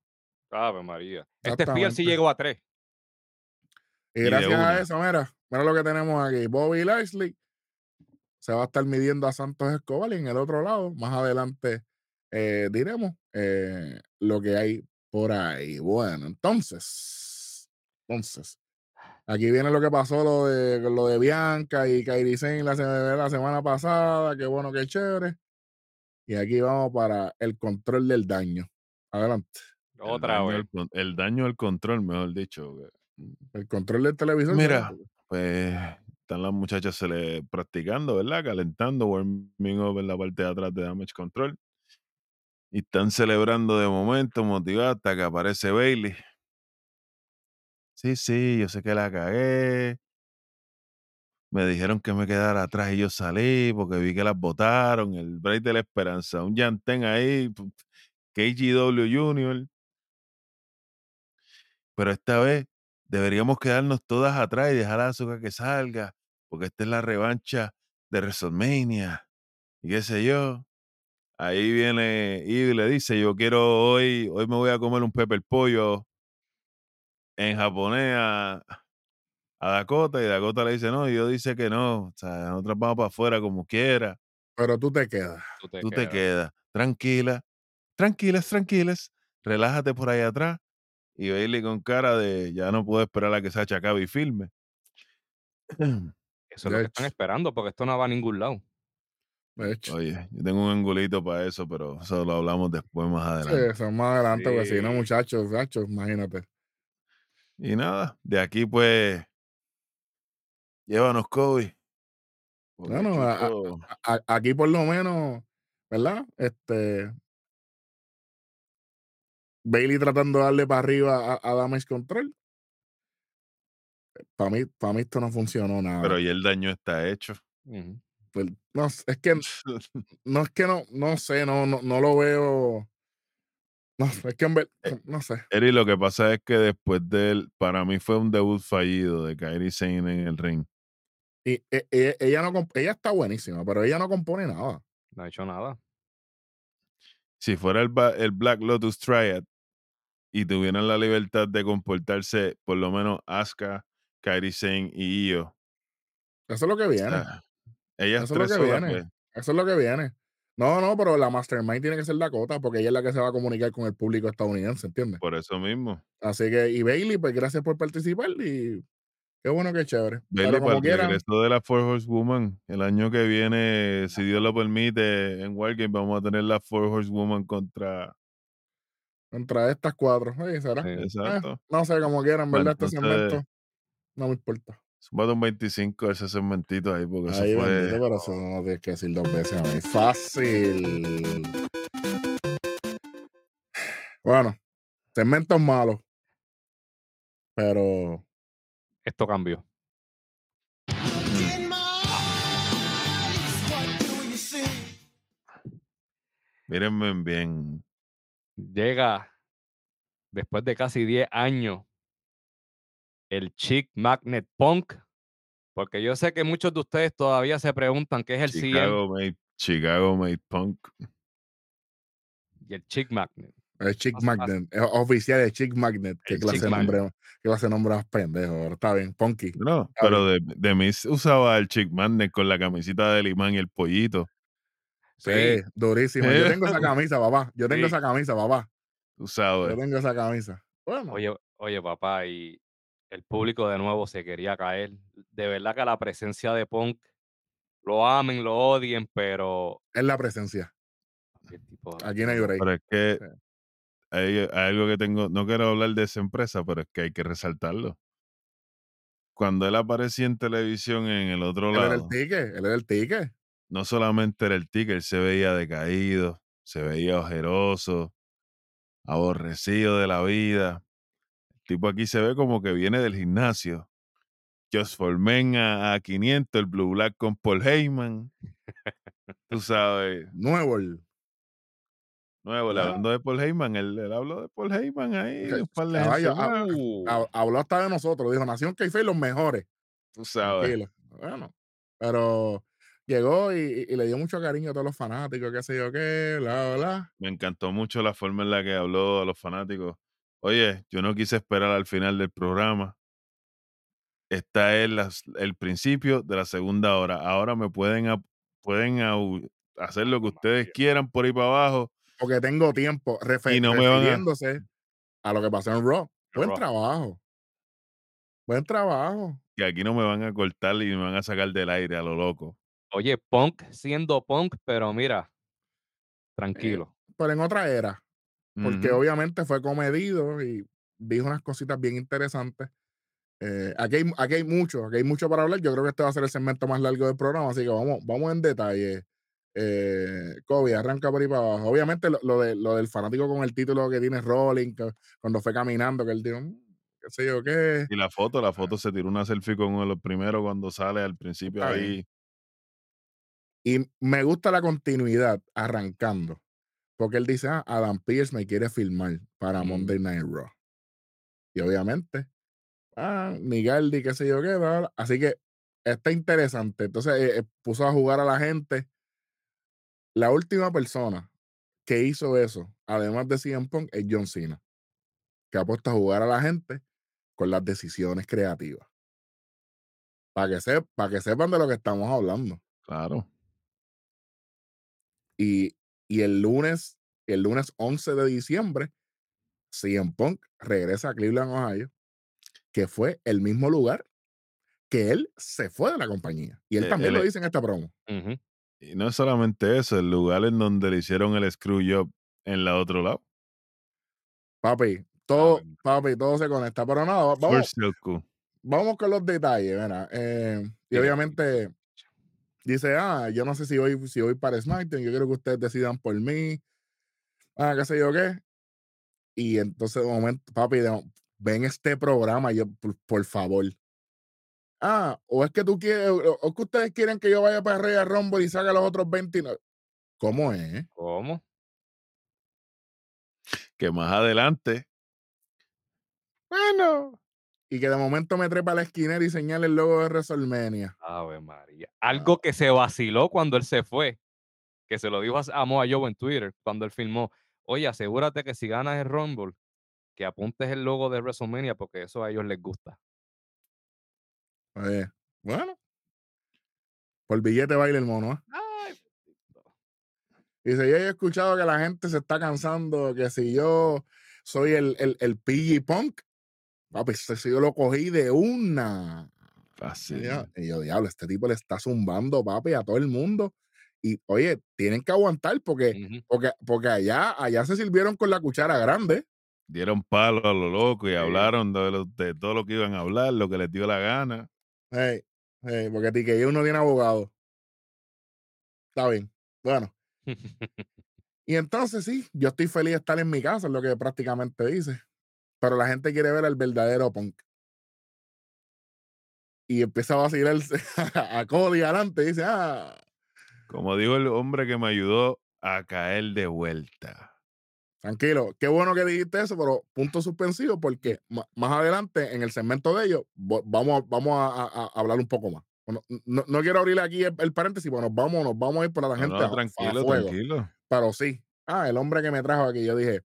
Ave María. Este Exactamente. sí llegó a tres. Y gracias a eso, mira, mira lo que tenemos aquí. Bobby Lashley se va a estar midiendo a Santos Escobar y en el otro lado, más adelante, eh, diremos eh, lo que hay por ahí. Bueno, entonces, entonces, aquí viene lo que pasó, lo de, lo de Bianca y Kairi Sane la, se- la semana pasada. Qué bueno, qué chévere. Y aquí vamos para el control del daño. Adelante. El Otra daño vez. el daño al control, mejor dicho. güey. El control del televisor. Mira, pues están las muchachas se le practicando, ¿verdad? Calentando, warming up en la parte de atrás de Damage Control. Y están celebrando de momento, motivadas, hasta que aparece Bailey. Sí, sí, yo sé que la cagué. Me dijeron que me quedara atrás y yo salí porque vi que las botaron, el break de la esperanza, un Yantén ahí, KGW Junior. Pero esta vez deberíamos quedarnos todas atrás y dejar a Asuka que salga, porque esta es la revancha de WrestleMania y qué sé yo. Ahí viene y le dice, yo quiero hoy, hoy me voy a comer un pepper pollo en japonés a, a Dakota y Dakota le dice, no, y yo dice que no, o sea, nosotros vamos para afuera como quiera, Pero tú te quedas. Tú te tú te quedas. tranquila, tranquilas, tranquilas, relájate por ahí atrás y Bailey con cara de ya no puedo esperar a que se acabe y filme. Eso es lo que están esperando, porque esto no va a ningún lado. Oye, yo tengo un angulito para eso, pero eso lo hablamos después más Sí, adelante. eso es más adelante, porque si no, Sí. muchachos, muchachos, imagínate. Y nada, de aquí pues, llévanos Kobe. porque Bueno, a- a- Chucho- a- aquí por lo menos, ¿verdad? Este. Bailey tratando de darle para arriba a, a Damage Control. Para mí, para mí esto no funcionó nada. pero ya el daño está hecho. Ujú. Pues, no, es que (laughs) no es que no, no sé, no, no, no lo veo. No, es que en ver- Eh, no sé. Eri, lo que pasa es que después de él, para mí fue un debut fallido de Kairi Sane en el ring. Y, e- e- ella no ella está buenísima, pero ella no compone nada. No ha hecho nada. Si fuera el, el Black Lotus Triad y tuvieran la libertad de comportarse, por lo menos Asuka, Kairi Sane y Io, Eso es lo que viene. sea, ellas Eso es lo que viene. Eso es lo que viene. No, no, pero la Mastermind tiene que ser Dakota, porque ella es la que se va a comunicar con el público estadounidense, ¿entiendes? por eso mismo. Así que, y Bailey, pues gracias por participar y qué bueno que chévere. Bailey pero para como el regreso de la Four Horsewoman. El año que viene, si Dios lo permite, en Wargame vamos a tener la Four Horsewoman contra. contra estas cuatro, oye, ¿será? Sí. Eh, Exacto. no sé, como quieran, ¿verdad? Este entonces, segmento no me importa. Súmate un 25 ese segmentito ahí, porque eso Ahí fue. bendito, pero eso no tienes que decir dos veces a mí. Fácil. Bueno, segmentos malos. Pero Esto cambió. Mírenme bien. Llega después de casi 10 años el Chick Magnet Punk. Porque yo sé que muchos de ustedes todavía se preguntan qué es el CM Chicago made, Chicago made punk. y el Chick Magnet. el Chick. Magnet, es oficial de Chick Magnet. Qué clase de nombre, qué clase de nombre más pendejo. Está bien, Punky. No, pero de, de mí usaba el Chick Magnet con la camisita del imán y el pollito. Sí, Sí, durísimo. Yo tengo esa (laughs) camisa, papá. Yo tengo Sí. esa camisa, papá. Tú Yo sabes. tengo esa camisa. Bueno, Oye, oye, papá, y el público de nuevo se quería caer. De verdad que la presencia de Punk, lo amen, lo odien, pero es la presencia. Aquí no hay break. Pero es que Sí. hay, hay algo que tengo, no quiero hablar de esa empresa, pero es que hay que resaltarlo. Cuando él aparecía en televisión en el otro Él era el lado, ticket, él era el ticket. no solamente era el ticket, él se veía decaído, se veía ojeroso, aborrecido de la vida. Tipo aquí se ve como que viene del gimnasio. Just for Men a, a 500, el Blue Black con Paul Heyman. Tú sabes, Nuevo. el- nuevo, Ya. hablando de Paul Heyman, él, él habló de Paul Heyman ahí, Que- caballo, hab- Habló hasta de nosotros. Dijo, Nación Keife los mejores. tú sabes. Tranquilo. Bueno, pero llegó y, y le dio mucho cariño a todos los fanáticos, qué sé yo qué, bla, bla. Me encantó mucho la forma en la que habló a los fanáticos. Oye, yo no quise esperar al final del programa. Esta es el principio de la segunda hora. Ahora me pueden, pueden hacer lo que ustedes quieran por ahí para abajo. Porque tengo tiempo refe- Y no me van a- a lo que pasó en Raw. Buen Raw. trabajo. Buen trabajo. Que aquí no me van a cortar y me van a sacar del aire a lo loco. oye, Punk siendo Punk, pero mira, tranquilo. Pero en otra era. Porque obviamente fue comedido y dijo unas cositas bien interesantes. Eh, aquí, hay, aquí hay mucho, aquí hay mucho para hablar. Yo creo que este va a ser el segmento más largo del programa, así que vamos, vamos en detalle. Eh, Kobe, arranca por ahí para abajo. Obviamente lo, lo de, lo del fanático con el título que tiene Rolling, que cuando fue caminando, que él dijo, "Mm, qué sé yo qué. Y la foto, la foto se tiró una selfie con uno de los primeros cuando sale al principio ahí. Y me gusta la continuidad arrancando. Porque él dice, ah, Adam Pierce me quiere filmar para Mm. Monday Night Raw. Y obviamente, ah, Miguel, qué sé yo qué, bla, bla. así que está interesante. Entonces eh, eh, puso a jugar a la gente. La última persona que hizo eso, además de CM Punk, es John Cena, que ha puesto a jugar a la gente con las decisiones creativas. Para que, se, para que sepan de lo que estamos hablando. Claro. Y, y el lunes, el lunes 11 de diciembre, CM Punk regresa a Cleveland, Ohio, que fue el mismo lugar que él se fue de la compañía. Y él Eh, también él lo es- dice en esta promo. Y no es solamente eso, el lugar en donde le hicieron el screw job en la otro lado. Papi, todo, Ave papi, todo se conecta. Pero nada, va- vamos, con los detalles, mira. Eh, y obviamente dice, ah, yo no sé si voy, si voy para SmackDown, yo quiero que ustedes decidan por mí. Ah, qué sé yo qué. Y entonces de momento, papi, ven este programa, yo, por, por favor. Ah, o es que tú quieres, o, o es que ustedes quieren que yo vaya para Royal Rumble y saque los otros 29. ¿Cómo es? ¿Cómo? Que más adelante. Bueno. Y que de momento me trepa a la esquinera y señala el logo de WrestleMania. Ave María. Algo que se vaciló cuando él se fue, que se lo dijo a Samoa Joe en Twitter cuando él filmó. Oye, asegúrate que si ganas el Rumble, que apuntes el logo de WrestleMania porque eso a ellos les gusta. Eh, bueno, por billete baila el mono. ¿ah? Ay, Dice, yo he escuchado que la gente se está cansando, que si yo soy el, el, el PG Punk, papi, yo lo cogí de una. Y Fácil. y yo, diablo, este tipo le está zumbando, papi, a todo el mundo. Y oye, tienen que aguantar porque, porque, porque allá, allá se sirvieron con la cuchara grande. Dieron palo a lo loco y Sí. hablaron de, lo- de todo lo que iban a hablar, lo que les dio la gana. Hey, hey, porque TKO no tiene abogado. Está bien. Bueno, (laughs) y entonces sí, yo estoy feliz de estar en mi casa, es lo que prácticamente dice. Pero la gente quiere ver al verdadero punk. Y empieza a vacilarse (laughs) a Cody adelante y dice, ah, Como dijo el hombre que me ayudó a caer de vuelta. tranquilo, qué bueno que dijiste eso, pero punto suspensivo porque más adelante en el segmento de ellos vamos, a, vamos a, a- a hablar un poco más. Bueno, no, no quiero abrir aquí el, el paréntesis, nos vamos, nos vamos a ir para la gente no, a- a tranquilo, tranquilo. Pero sí. Ah, el hombre que me trajo aquí, yo dije,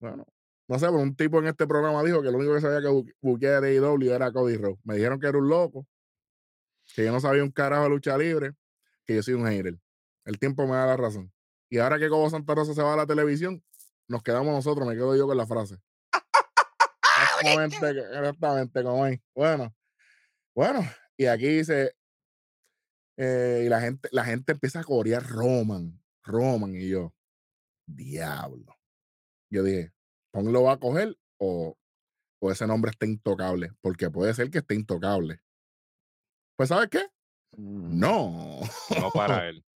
bueno, no sé, pero un tipo en este programa dijo que lo único que sabía que bu- buquear de AEW era Cody Rhodes. Me dijeron que era un loco, que yo no sabía un carajo de lucha libre, que yo soy un hater. El tiempo me da la razón. Y ahora que Cobo Santa Rosa se va a la televisión, nos quedamos nosotros, me quedo yo con la frase. Exactamente, (laughs) exactamente como ahí. Bueno, bueno, y aquí dice, eh, y la gente, la gente empieza a corear Roman, Roman, y yo, diablo. Yo dije, Pong lo va a coger o, o ese nombre está intocable, porque puede ser que esté intocable. Pues, ¿sabes qué? No. no para él. (laughs)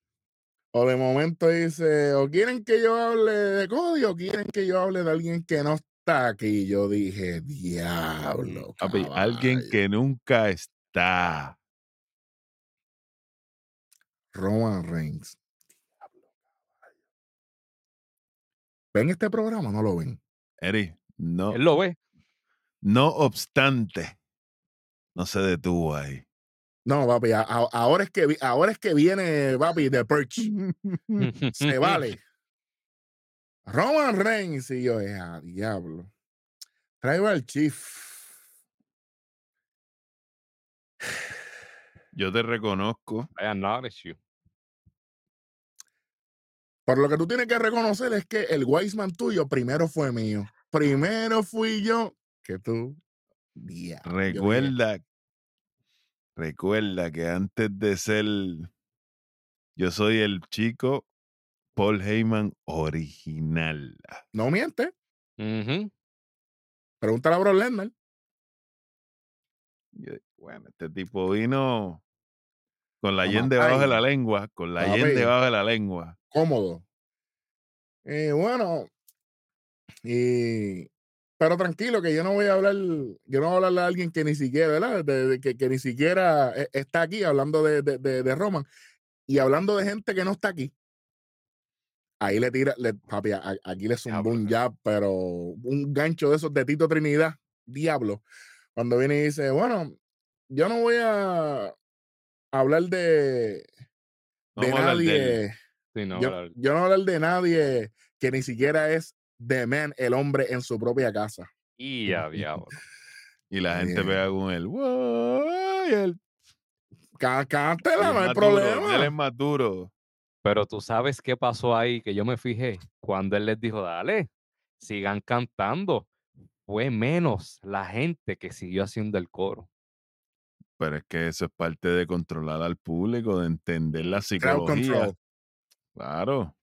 O de momento dice, o quieren que yo hable de Cody o quieren que yo hable de alguien que no está aquí. Yo dije, diablo. Papi, alguien caballo". que nunca está. Roman Reigns. Diablo. ¿Ven este programa? No lo ven. Eri, no, Él lo ve. no obstante, no se detuvo ahí. No, papi, a- a- ahora es que, ahora es que viene, papi, de Perch. Se vale. (laughs) Roman Reigns y yo, eh, a diablo. Traigo al Chief. (sighs) Yo te reconozco. I acknowledge you. Pero lo que tú tienes que reconocer es que el Wiseman tuyo primero fue mío. Primero fui yo que tú. Yo Recuerda, recuerda que antes de ser, yo soy el chico Paul Heyman original. No miente. Ujú. Pregúntale a Bro. Yo, bueno, este tipo vino con la yen debajo de la lengua, con la yen debajo de la lengua. Cómodo. Y bueno. Y pero tranquilo, que yo no voy a hablar, yo no voy a hablarle a alguien que ni siquiera, ¿verdad? De, de que, que ni siquiera eh, está aquí hablando de, de, de, Roman y hablando de gente que no está aquí. Ahí le tira, le, papi, a- aquí le zumbó un jab, pero un gancho de esos de Tito Trinidad, diablo. Cuando viene y dice, bueno, yo no voy a hablar de, de hablar nadie. Sí, no, yo, no hablar de nadie que ni siquiera es the man, el hombre en su propia casa. Y a (laughs) diablo. Y la gente pega con él. "Wow", y él Cántela, no hay más duro, Él problema. es más duro. Pero tú sabes qué pasó ahí, que yo me fijé cuando él les dijo, dale, sigan cantando. Fue menos la gente que siguió haciendo el coro. Pero es que eso es parte de controlar al público, de entender la Crowd psicología. Claro.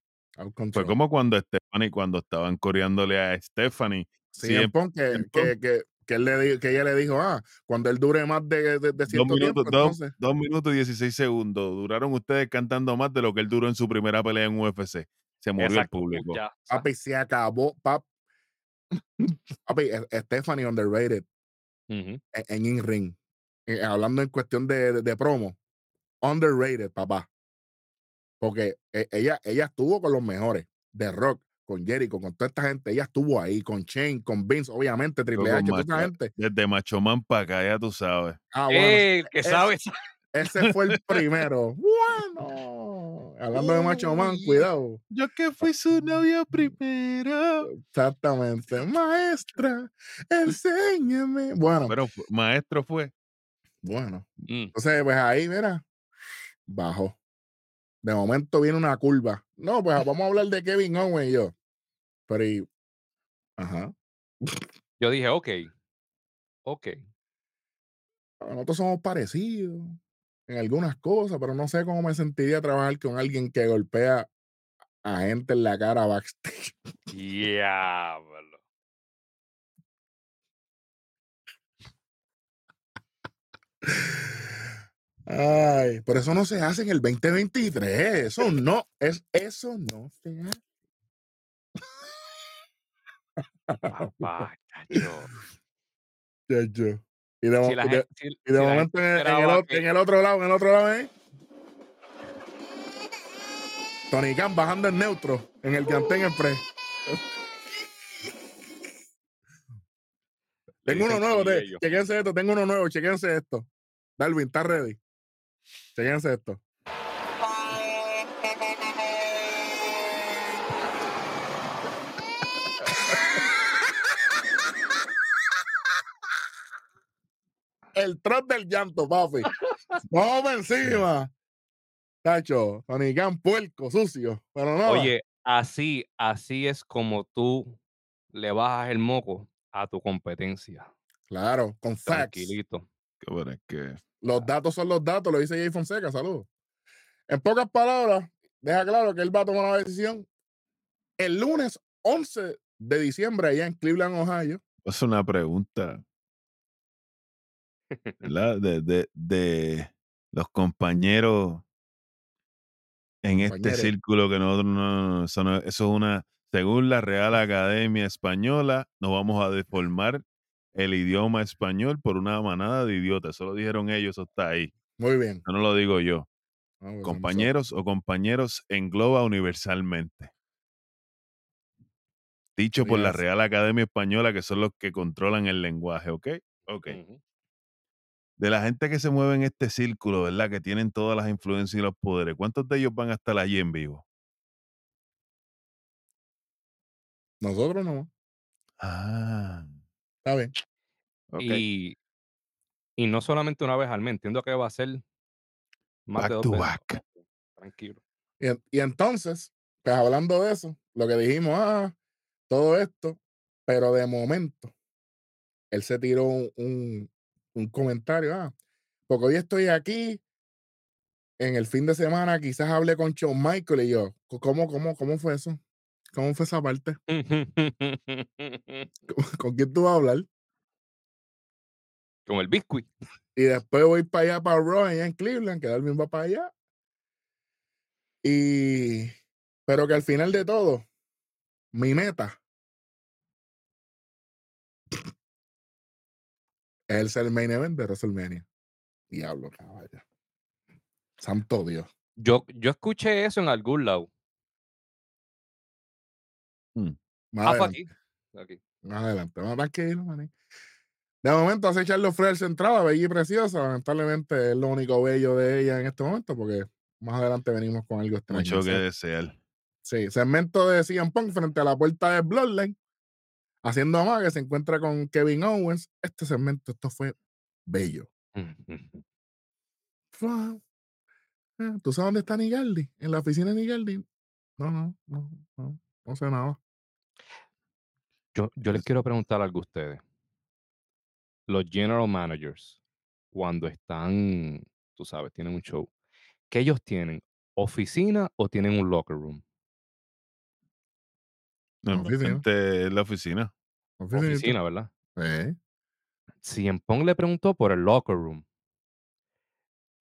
Fue como cuando Stephanie, cuando estaban coreándole a Stephanie. CM siempre- que, que, que, que él le di- que ella le dijo, ah, cuando él dure más de, de, de Dos minutos, tiempo, dos, entonces. dos minutos y 16 segundos. Duraron ustedes cantando más de lo que él duró en su primera pelea en UFC. Se murió Exacto, el público. ya, Papi, se acabó. Pap. (laughs) Papi, eh, Stephanie underrated Ujú. en, en in-ring. Eh, hablando en cuestión de, de- de promo. Underrated, papá. Porque eh, ella, ella estuvo con los mejores. De Rock, con Jericho, con toda esta gente. Ella estuvo ahí, con Shane, con Vince, obviamente, Triple con H, toda esta gente. Desde Macho Man para acá, ya tú sabes. Ah, bueno. ¡Eh, el que es- sabe! Ese fue el primero. Bueno. (laughs) Hablando de Macho Man, cuidado. Yo que fui su novia primero. Exactamente. Maestra, enséñame. Bueno, Pero maestro fue. bueno. Mm, Entonces, pues ahí, mira, bajó. De momento viene una curva. No, pues vamos a hablar de Kevin Owens y yo. Pero, y, ajá. Yo dije, ok, ok. Nosotros somos parecidos en algunas cosas, pero no sé cómo me sentiría trabajar con alguien que golpea a gente en la cara backstage. Diablo. (laughs) Ay, pero eso no se hace en el 2023. Eso no, es, eso no se hace. Papá, chacho. (laughs) chacho. Y de, mo- Si la y de- gente, si- y si de la momento en, en el, otro- que- en el otro lado, en el otro lado, ¿eh? Tony Khan bajando en neutro en el Cantén Express. Tengo uno nuevo, chequense esto, tengo uno nuevo, chequense esto. Darwin, ¿está ready? Chequense esto. El trot del llanto, papi. Vamos encima. Tacho, Tony Khan, puerco, sucio. Pero no. Oye, así, así es como tú le bajas el moco a tu competencia. Claro, con facts. Tranquilito. Que bueno, es que Los datos son los datos, lo dice Jay Fonseca, saludos. En pocas palabras, deja claro que él va a tomar una decisión el lunes 11 de diciembre allá en Cleveland, Ohio. es una pregunta. ¿Verdad? De, de, de los compañeros en este círculo que nosotros no, eso, no- eso es una, según la Real Academia Española, nos vamos a (laughs) deformar el idioma español por una manada de idiotas. Eso lo dijeron ellos, eso está ahí. Muy bien. Eso no lo digo yo. Ah, pues, Compañeros o compañeros engloba universalmente. Dicho por la. Real Academia Española, que son los que controlan el lenguaje, ¿ok? Ok. De la gente que se mueve en este círculo, ¿verdad? Que tienen todas las influencias y los poderes, ¿cuántos de ellos van a estar allí en vivo? Nosotros no. Ah, Está bien. Y, y no solamente una vez al mes, entiendo que va a ser más Back de dos to veces. back. Tranquilo. Y, y entonces, pues hablando de eso, lo que dijimos, ah, todo esto, pero de momento, él se tiró un, un- un comentario, ah, porque hoy estoy aquí, en el fin de semana quizás hablé con Shawn Michael y yo, ¿cómo, cómo, cómo fue eso? ¿Cómo fue esa parte? (laughs) ¿Con quién tú vas a hablar? Con el biscuit. Y después voy para allá, para Raw, allá en Cleveland, que Darwin va para allá. Y, pero que al final de todo, mi meta Es el main event de WrestleMania. Diablo, caballo. Santo Dios. Yo, yo escuché eso en algún lado. Más Ah, fue adelante. aquí. Aquí. Más adelante. Vamos tranquilo, maní. De momento hace Charlotte Flair centrada, bella y preciosa. Lamentablemente es lo único bello de ella en este momento porque más adelante venimos con algo extraño. Mucho que desear. Sí, segmento de CM Punk frente a la puerta de Bloodline, haciendo más que se encuentra con Kevin Owens. Este segmento, esto fue bello. (laughs) Fua. Ah, ¿Tú sabes dónde está Nigaldi? En la oficina de Nigaldi. No, no, no, no, no sé nada. Yo, yo les Es- quiero preguntar algo a ustedes. Los general managers, cuando están, tú sabes, tienen un show, ¿qué ellos tienen? ¿Oficina o tienen un locker room? Normalmente es la oficina. Oficina, ¿verdad? Eh, Si en Pong le preguntó por el locker room,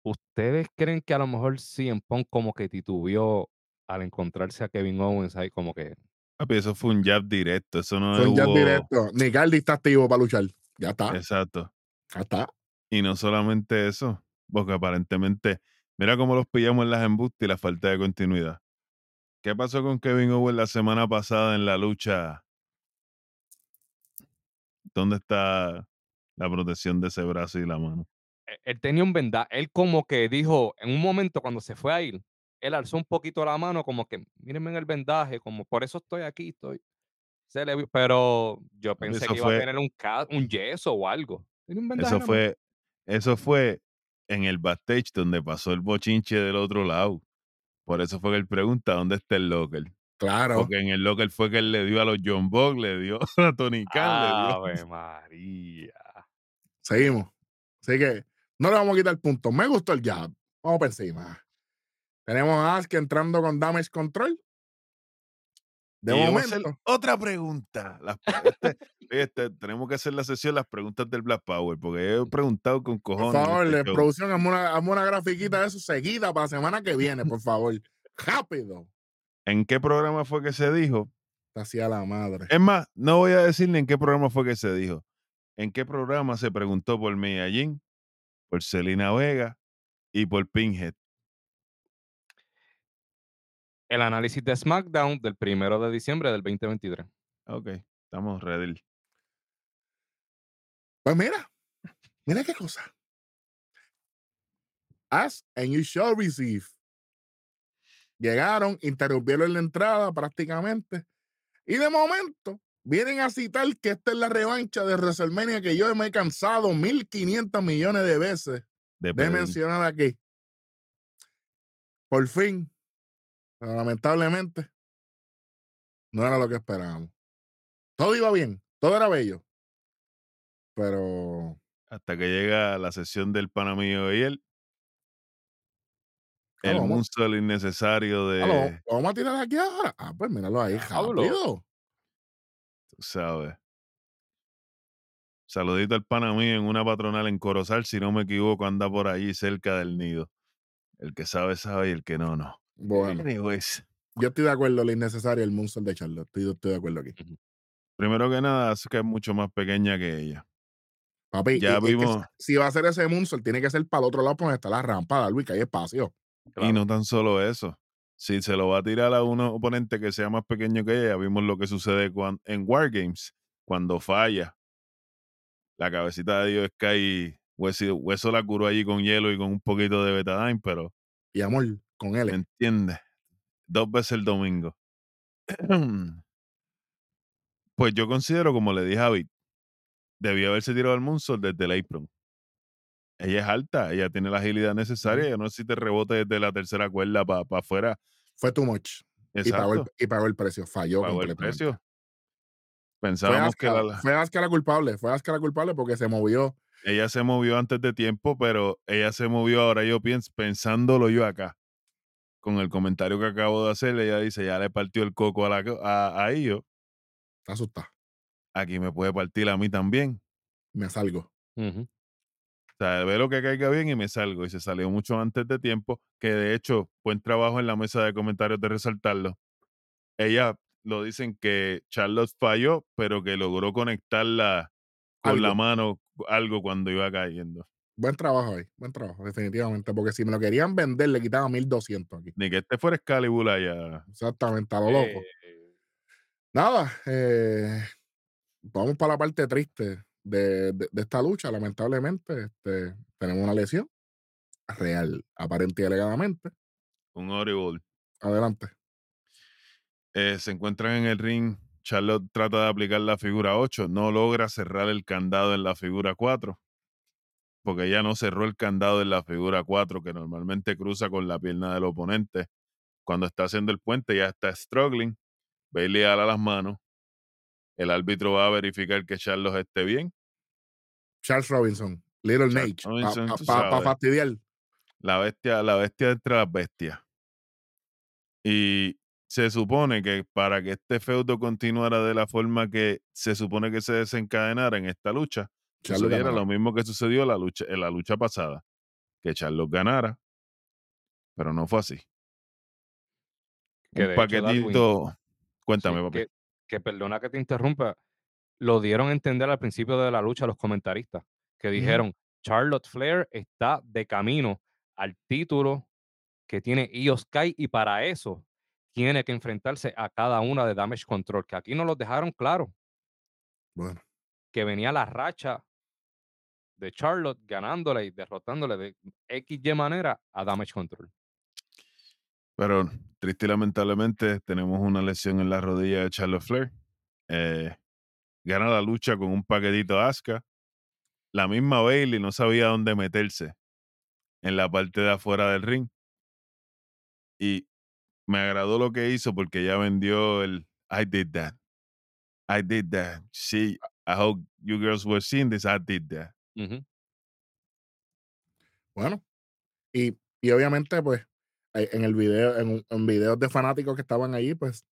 ¿ustedes creen que a lo mejor CM Punk como que titubeó al encontrarse a Kevin Owens ahí como que Papi, eso fue un jab directo. Eso no Fue un jab hubo- directo. Nigaldi está activo para luchar. Ya está. Exacto. Ya está. Y no solamente eso, porque aparentemente, mira cómo los pillamos en las embustes y la falta de continuidad. ¿Qué pasó con Kevin Owens la semana pasada en la lucha? ¿Dónde está la protección de ese brazo y la mano? e- él tenía un vendaje, él como que dijo, en un momento cuando se fue a ir, él alzó un poquito la mano como que, mírenme en el vendaje, como por eso estoy aquí, estoy. Se le pero yo pensé eso que iba a tener un, un yeso o algo. Un Eso fue, eso fue en el backstage donde pasó el bochinche del otro lado. Por eso fue que él pregunta dónde está el locker. Claro. Porque en el locker fue que él le dio a los John Bog, le dio (laughs) a Tony Khan, le dio. Ave (laughs) María. Seguimos. Así que no le vamos a quitar puntos. Me gustó el jab. Vamos por encima. Tenemos a Asuka entrando con Damage Control. De Y momento. otra pregunta. Las este- este, tenemos que hacer la sesión las preguntas del Black Power, porque he preguntado con Por cojones. en favor, este producción, hazme una, una grafiquita de (laughs) eso seguida para la semana que viene, por favor. Rápido. ¿En qué programa fue que se dijo? Hacia la madre. Es más, no voy a decirle en qué programa fue que se dijo. ¿En qué programa se preguntó por Jin, por Selena Vega y por Pinhead? El análisis de SmackDown del primero de diciembre del 2023. Ok, estamos ready. Pues mira, mira qué cosa. Ask and you shall receive. Llegaron, interrumpieron la entrada prácticamente. Y de momento vienen a citar que esta es la revancha de WrestleMania que yo me he cansado 1500 millones de veces De mencionar aquí. Por fin, pero lamentablemente, no era lo que esperábamos. Todo iba bien, todo era bello. Pero Hasta que llega la sesión del pana mío y él. Ah, El vamos. moonsault innecesario de. Ah, ¿lo, lo vamos a tirar aquí ahora? Ah, pues míralo ahí, Diablo. rápido. tú sabes. Saludito al pana mío en una patronal en Corozal, si no me equivoco, anda por allí cerca del nido. El que sabe, sabe y el que no, no. Bueno, Anyways, yo estoy de acuerdo, lo innecesario el Moonsault de Charlotte. Estoy, estoy de acuerdo aquí. primero que nada, es que es mucho más pequeña que ella. Papi, Ya y- es que vimos- si va a hacer ese Moonsault, tiene que ser para el otro lado, donde está la rampa, Darwin, que hay espacio. Y no tan solo eso. Si se lo va a tirar a un oponente que sea más pequeño que ella, vimos lo que sucede en Wargames, cuando falla. La cabecita de Dios Sky, hueso, hueso la curó allí con hielo y con un poquito de betadine, pero Y amor, con él. ¿me entiendes? Dos veces el domingo. (clears throat) pues yo considero, como le dije a Vic, debió haberse tirado al Moonsault desde el apron. Ella es alta, ella tiene la agilidad necesaria, ella no necesita rebote desde la tercera cuerda para afuera. Fue too much. Y pagó, el, Exacto. y pagó el precio. Falló Pagó el completamente. precio. Fue Pensábamos que Asuka, la- fue Asuka la culpable. Fue Asuka la culpable porque se movió. ella se movió antes de tiempo, pero ella se movió ahora yo pienso, pensándolo yo acá. Con el comentario que acabo de hacer, ella dice, ya le partió el coco a, la, a, a ellos, Está asustada. aquí me puede partir a mí también. Me salgo. Ujú. O sea, ve lo que caiga bien y me salgo. Y se salió mucho antes de tiempo, que de hecho, buen trabajo en la mesa de comentarios de resaltarlo. Ella lo dicen que Charlotte falló, pero que logró conectarla con la mano algo cuando iba cayendo. Buen trabajo ahí, buen trabajo, definitivamente. Porque si me lo querían vender, le quitaban 1200 aquí. Ni que este fuera Excalibur allá. Exactamente, a lo loco. Eh, Nada, eh, vamos para la parte triste de, de- de esta lucha. Lamentablemente, este, tenemos una lesión real, aparente y alegadamente. Un Audible. Adelante. Eh, se encuentran en el ring. Charlotte trata de aplicar la figura 8, no logra cerrar el candado en la figura 4, porque ella no cerró el candado en la figura 4, que normalmente cruza con la pierna del oponente. Cuando está haciendo el puente, ya está struggling. Bailey ala las manos. El árbitro va a verificar que Charlotte esté bien. Charles Robinson, Little Charles Nate, para pa, fastidiar. La bestia, la bestia entre las bestias. Y se supone que para que este feudo continuara de la forma que se supone que se desencadenara en esta lucha, sucediera lo mismo que sucedió en la lucha, en la lucha pasada, que Charlos ganara, pero no fue así. Que Un hecho, paquetito. Cuéntame, sí, papi. que, que perdona que te interrumpa, lo dieron a entender al principio de la lucha los comentaristas, que dijeron, Charlotte Flair está de camino al título que tiene Io Sky y para eso tiene que enfrentarse a cada una de Damage Control, que aquí no los dejaron claro, Bueno, que venía la racha de Charlotte ganándole y derrotándole de XY manera a Damage Control. Pero triste y lamentablemente tenemos una lesión en la rodilla de Charlotte Flair. Eh, gana la lucha con un paquetito Asuka. La misma Bailey no sabía dónde meterse en la parte de afuera del ring. Y me agradó lo que hizo porque ya vendió el I did that. I did that. See, I hope you girls were seeing this. I did that. Bueno. Y, y obviamente, pues, eh, en el video, en, en videos de fanáticos que estaban allí, pues,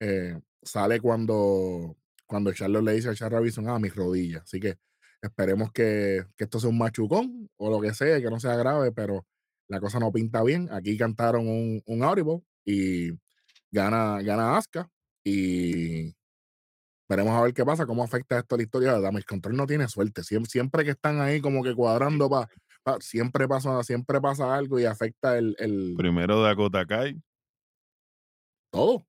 eh, sale cuando, cuando Charlotte le dice a Charles Robinson, ah, mis rodillas. Así que esperemos que, que esto sea un machucón o lo que sea, que no sea grave, pero la cosa no pinta bien. Aquí cantaron un, un Audible y gana, gana Asuka veremos a ver qué pasa, cómo afecta esto a la historia de Damage Control. No tiene suerte. Siempre, siempre que están ahí como que cuadrando, pa, pa- siempre, pasa, siempre pasa algo y afecta el, el Primero Dakota Kai. todo.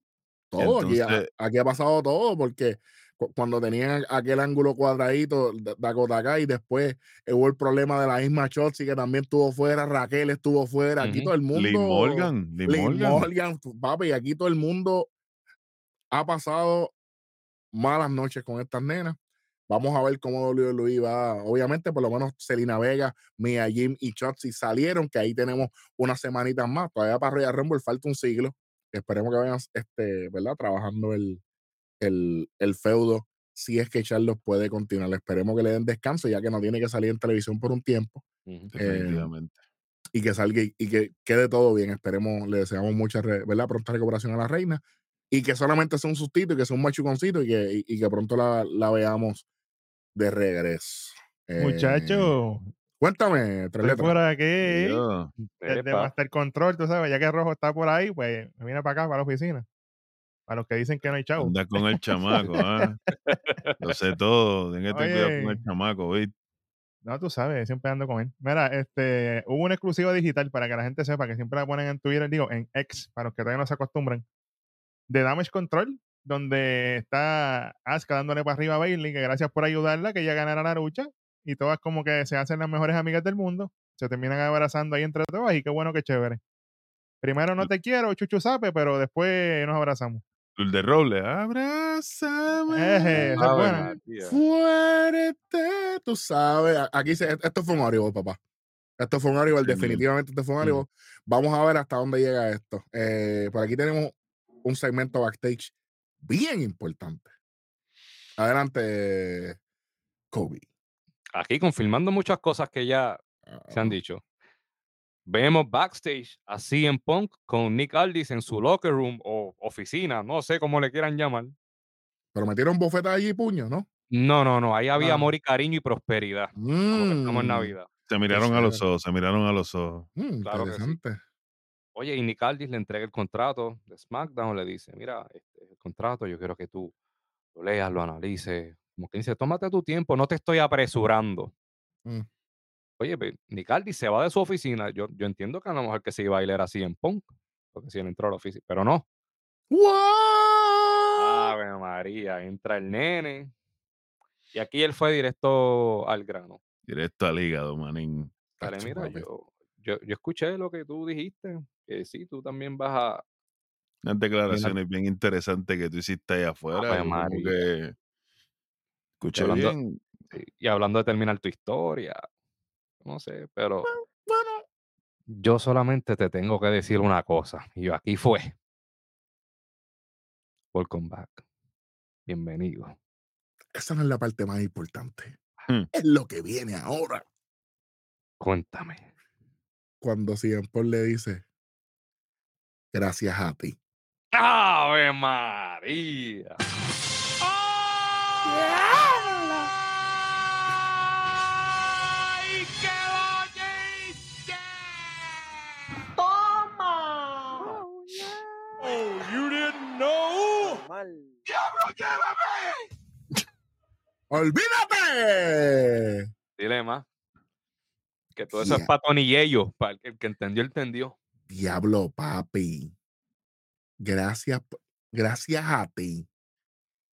Todo. Aquí, ha- Entonces- aquí ha pasado todo porque cu- cuando tenían aquel ángulo cuadradito, Da- Dakota Kai, después hubo el problema de la misma Shotzi que también estuvo fuera, Raquel estuvo fuera, aquí todo el mundo. Lee Morgan. Lee Liv Morgan. Morgan, papi, y aquí todo el mundo ha pasado malas noches con estas nenas. Vamos a ver cómo WWE va. Obviamente, por lo menos Selena Vega, Mia Jim y Chotzi salieron, que ahí tenemos unas semanitas más. Todavía para Royal Rumble falta un siglo. Esperemos que vayan este, ¿verdad? trabajando el, el, el feudo. Si es que Charlos puede continuar. Esperemos que le den descanso, ya que no tiene que salir en televisión por un tiempo. Definitivamente. y que salga y, y que quede todo bien. Esperemos, le deseamos mucha, ¿verdad? Pronta recuperación a la reina y que solamente sea un sustito y que sea un machuconcito y que, y, y que pronto la, la veamos de regreso. Eh, Muchacho, Cuéntame, tres estoy letras. por aquí. Desde. Master Control, tú sabes, ya que Rojo está por ahí, pues me viene para acá, para la oficina. Para los que dicen que no hay chavo. anda con el chamaco, ¿ah? Lo sé todo. Ten que tener cuidado con el chamaco, ¿viste? No, tú sabes, siempre ando con él. Mira, este, hubo una exclusiva digital para que la gente sepa que siempre la ponen en Twitter, digo, en X, para los que todavía no se acostumbran, de Damage Control, donde está Asuka dándole para arriba a Bailey, que gracias por ayudarla, que ella ganara la lucha, y todas como que se hacen las mejores amigas del mundo, se terminan abrazando ahí entre todas, y qué bueno, qué chévere. Primero no te quiero, chuchu sape, pero después nos abrazamos. El de Roble, abrázame. Eje, buena. Fuerte, tú sabes. Aquí se, esto fue un Audible, papá. Esto fue un Audible, definitivamente esto fue un. Audible. Vamos a ver hasta dónde llega esto. Eh, por aquí tenemos un segmento backstage bien importante. Adelante, Kobe. Aquí confirmando muchas cosas que ya se han dicho. Vemos backstage a CM Punk con Nick Aldis en su locker room o oficina, no sé cómo le quieran llamar. Pero metieron bofetas allí y puños, ¿no? No, no, no, ahí había Ah. amor y cariño y prosperidad. Como que estamos en Mm, Navidad. Se miraron a los ojos, se miraron a los ojos. mm, Claro que sí. Oye, y Nick Aldis le entrega el contrato de SmackDown, le dice, mira, este, el contrato, yo quiero que tú lo leas, lo analices. Como que dice, tómate tu tiempo, no te estoy apresurando. Mm. Oye, pues, Nick Aldis se va de su oficina. Yo, yo entiendo que a lo mejor que se iba a ir así en Punk, porque si él entró a la oficina, pero no. What? Ave María, entra el nene. Y aquí él fue directo al grano. Directo al hígado, manín. Dale, mira, yo, yo, yo escuché lo que tú dijiste, que sí, tú también vas a... Unas declaraciones bien interesantes que tú hiciste ahí afuera. Como María. que escuché hablando- bien. y hablando de terminar tu historia, no sé, pero Bueno, yo solamente te tengo que decir una cosa. Y yo, aquí fue. Welcome back. Bienvenido. esa no es la parte más importante. Hmm. Es lo que viene ahora. Cuéntame. Cuando Cien Paul le dice, gracias a ti. ¡Ave María! ¡Ay, qué bonito! ¡Toma! Oh, you didn't know? Mal. ¡Diablo, llévame! ¡Olvídate! Dilema. Que todo eso es Yeah. para el que entendió, entendió. Diablo, papi. Gracias, gracias a ti.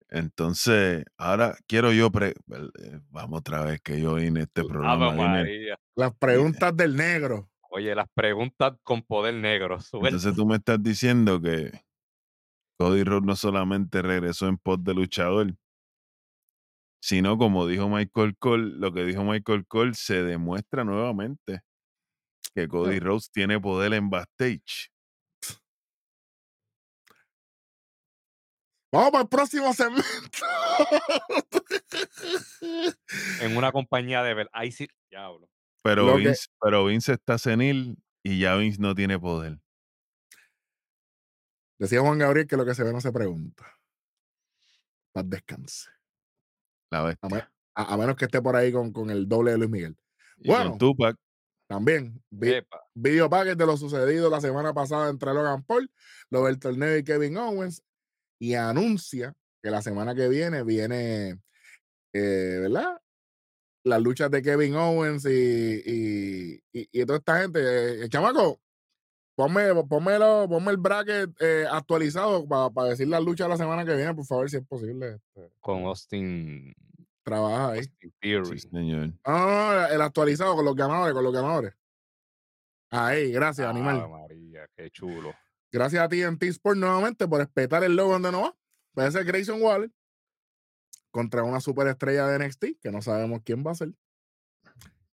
Entonces, ahora quiero yo. Pre eh, vamos otra vez que yo vine este programa. Las preguntas del negro. Oye, las preguntas con poder negro. suelta. Entonces tú me estás diciendo que Cody Rhodes no solamente regresó en pos de luchador, sino como dijo Michael Cole, lo que dijo Michael Cole se demuestra nuevamente que Cody Rhodes tiene poder en backstage. Vamos para el próximo segmento. En una compañía de ver. Ahí sí. Diablo. Pero Lo que- Vince, pero Vince está senil y ya Vince no tiene poder. Decía Juan Gabriel que lo que se ve no se pregunta. Paz descanse. La bestia. A, me- a- a menos que esté por ahí con, con el doble de Luis Miguel. Y bueno. con Tupac, También, vi- video package de lo sucedido la semana pasada entre Logan Paul, lo del torneo y Kevin Owens, y anuncia que la semana que viene viene, eh, ¿verdad? Las luchas de Kevin Owens y, y, y- y toda esta gente. Eh, chamaco, ponme, ponmelo- ponme el bracket eh, actualizado para decir las luchas de la semana que viene, por favor, si es posible. este, Con Austin, trabaja ahí. Austin Theory. sí, señor. Ah, no, el actualizado con los ganadores, con los ganadores. Ahí, gracias, animal. María, qué chulo. Gracias a ti en T-Sport nuevamente por respetar el logo donde no va. Puede ser Grayson Waller contra una superestrella de NXT que no sabemos quién va a ser.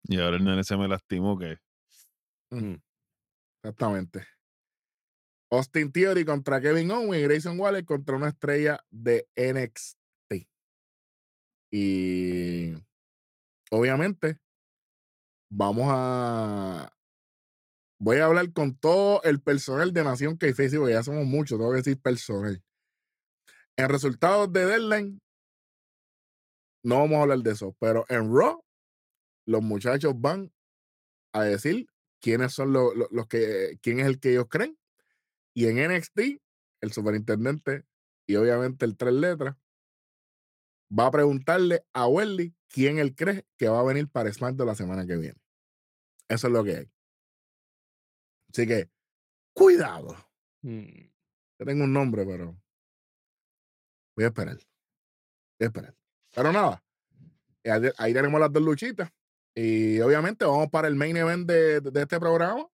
Y ahora el nene se me lastimó que Exactamente. Austin Theory contra Kevin Owens y Grayson Waller contra una estrella de NXT. Y obviamente vamos a voy a hablar con todo el personal de Nación que porque ya somos muchos, tengo que decir personal. En resultados de Deadline, no vamos a hablar de eso, pero en Raw, los muchachos van a decir quiénes son los- los que, quién es el que ellos creen. Y en NXT, el superintendente y obviamente el tres letras va a preguntarle a Welly quién él cree que va a venir para SmackDown la semana que viene. Eso es lo que hay. Así que, cuidado. Mm, Yo tengo un nombre, pero voy a esperar. Voy a esperar. Pero nada, eh, ahí, ahí tenemos las dos luchitas. Y obviamente vamos para el main event de, de este programa.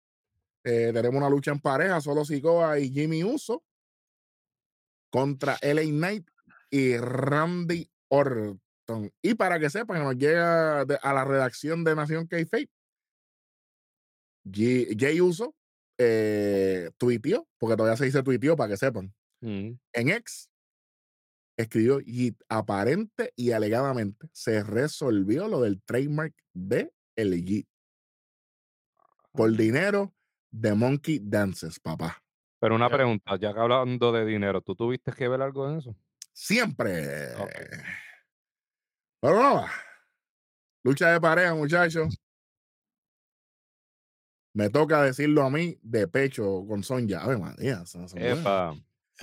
Eh, tenemos una lucha en pareja, solo Sikoa y Jimmy Uso contra LA Knight y Randy Orton. Y para que sepan, nos llega de- a la redacción de Nación K-Fake. Jay Uso eh, tuiteó, porque todavía se dice tuiteó para que sepan mm. en ex escribió y aparente y alegadamente se resolvió lo del trademark de el Yeet por dinero de Monkey Dances, papá. Pero una pregunta, ya que hablando de dinero, ¿tú tuviste que ver algo en eso? Siempre. Pero nada. Lucha de pareja, muchachos. Me toca decirlo a mí de pecho con son llave, María. Epa.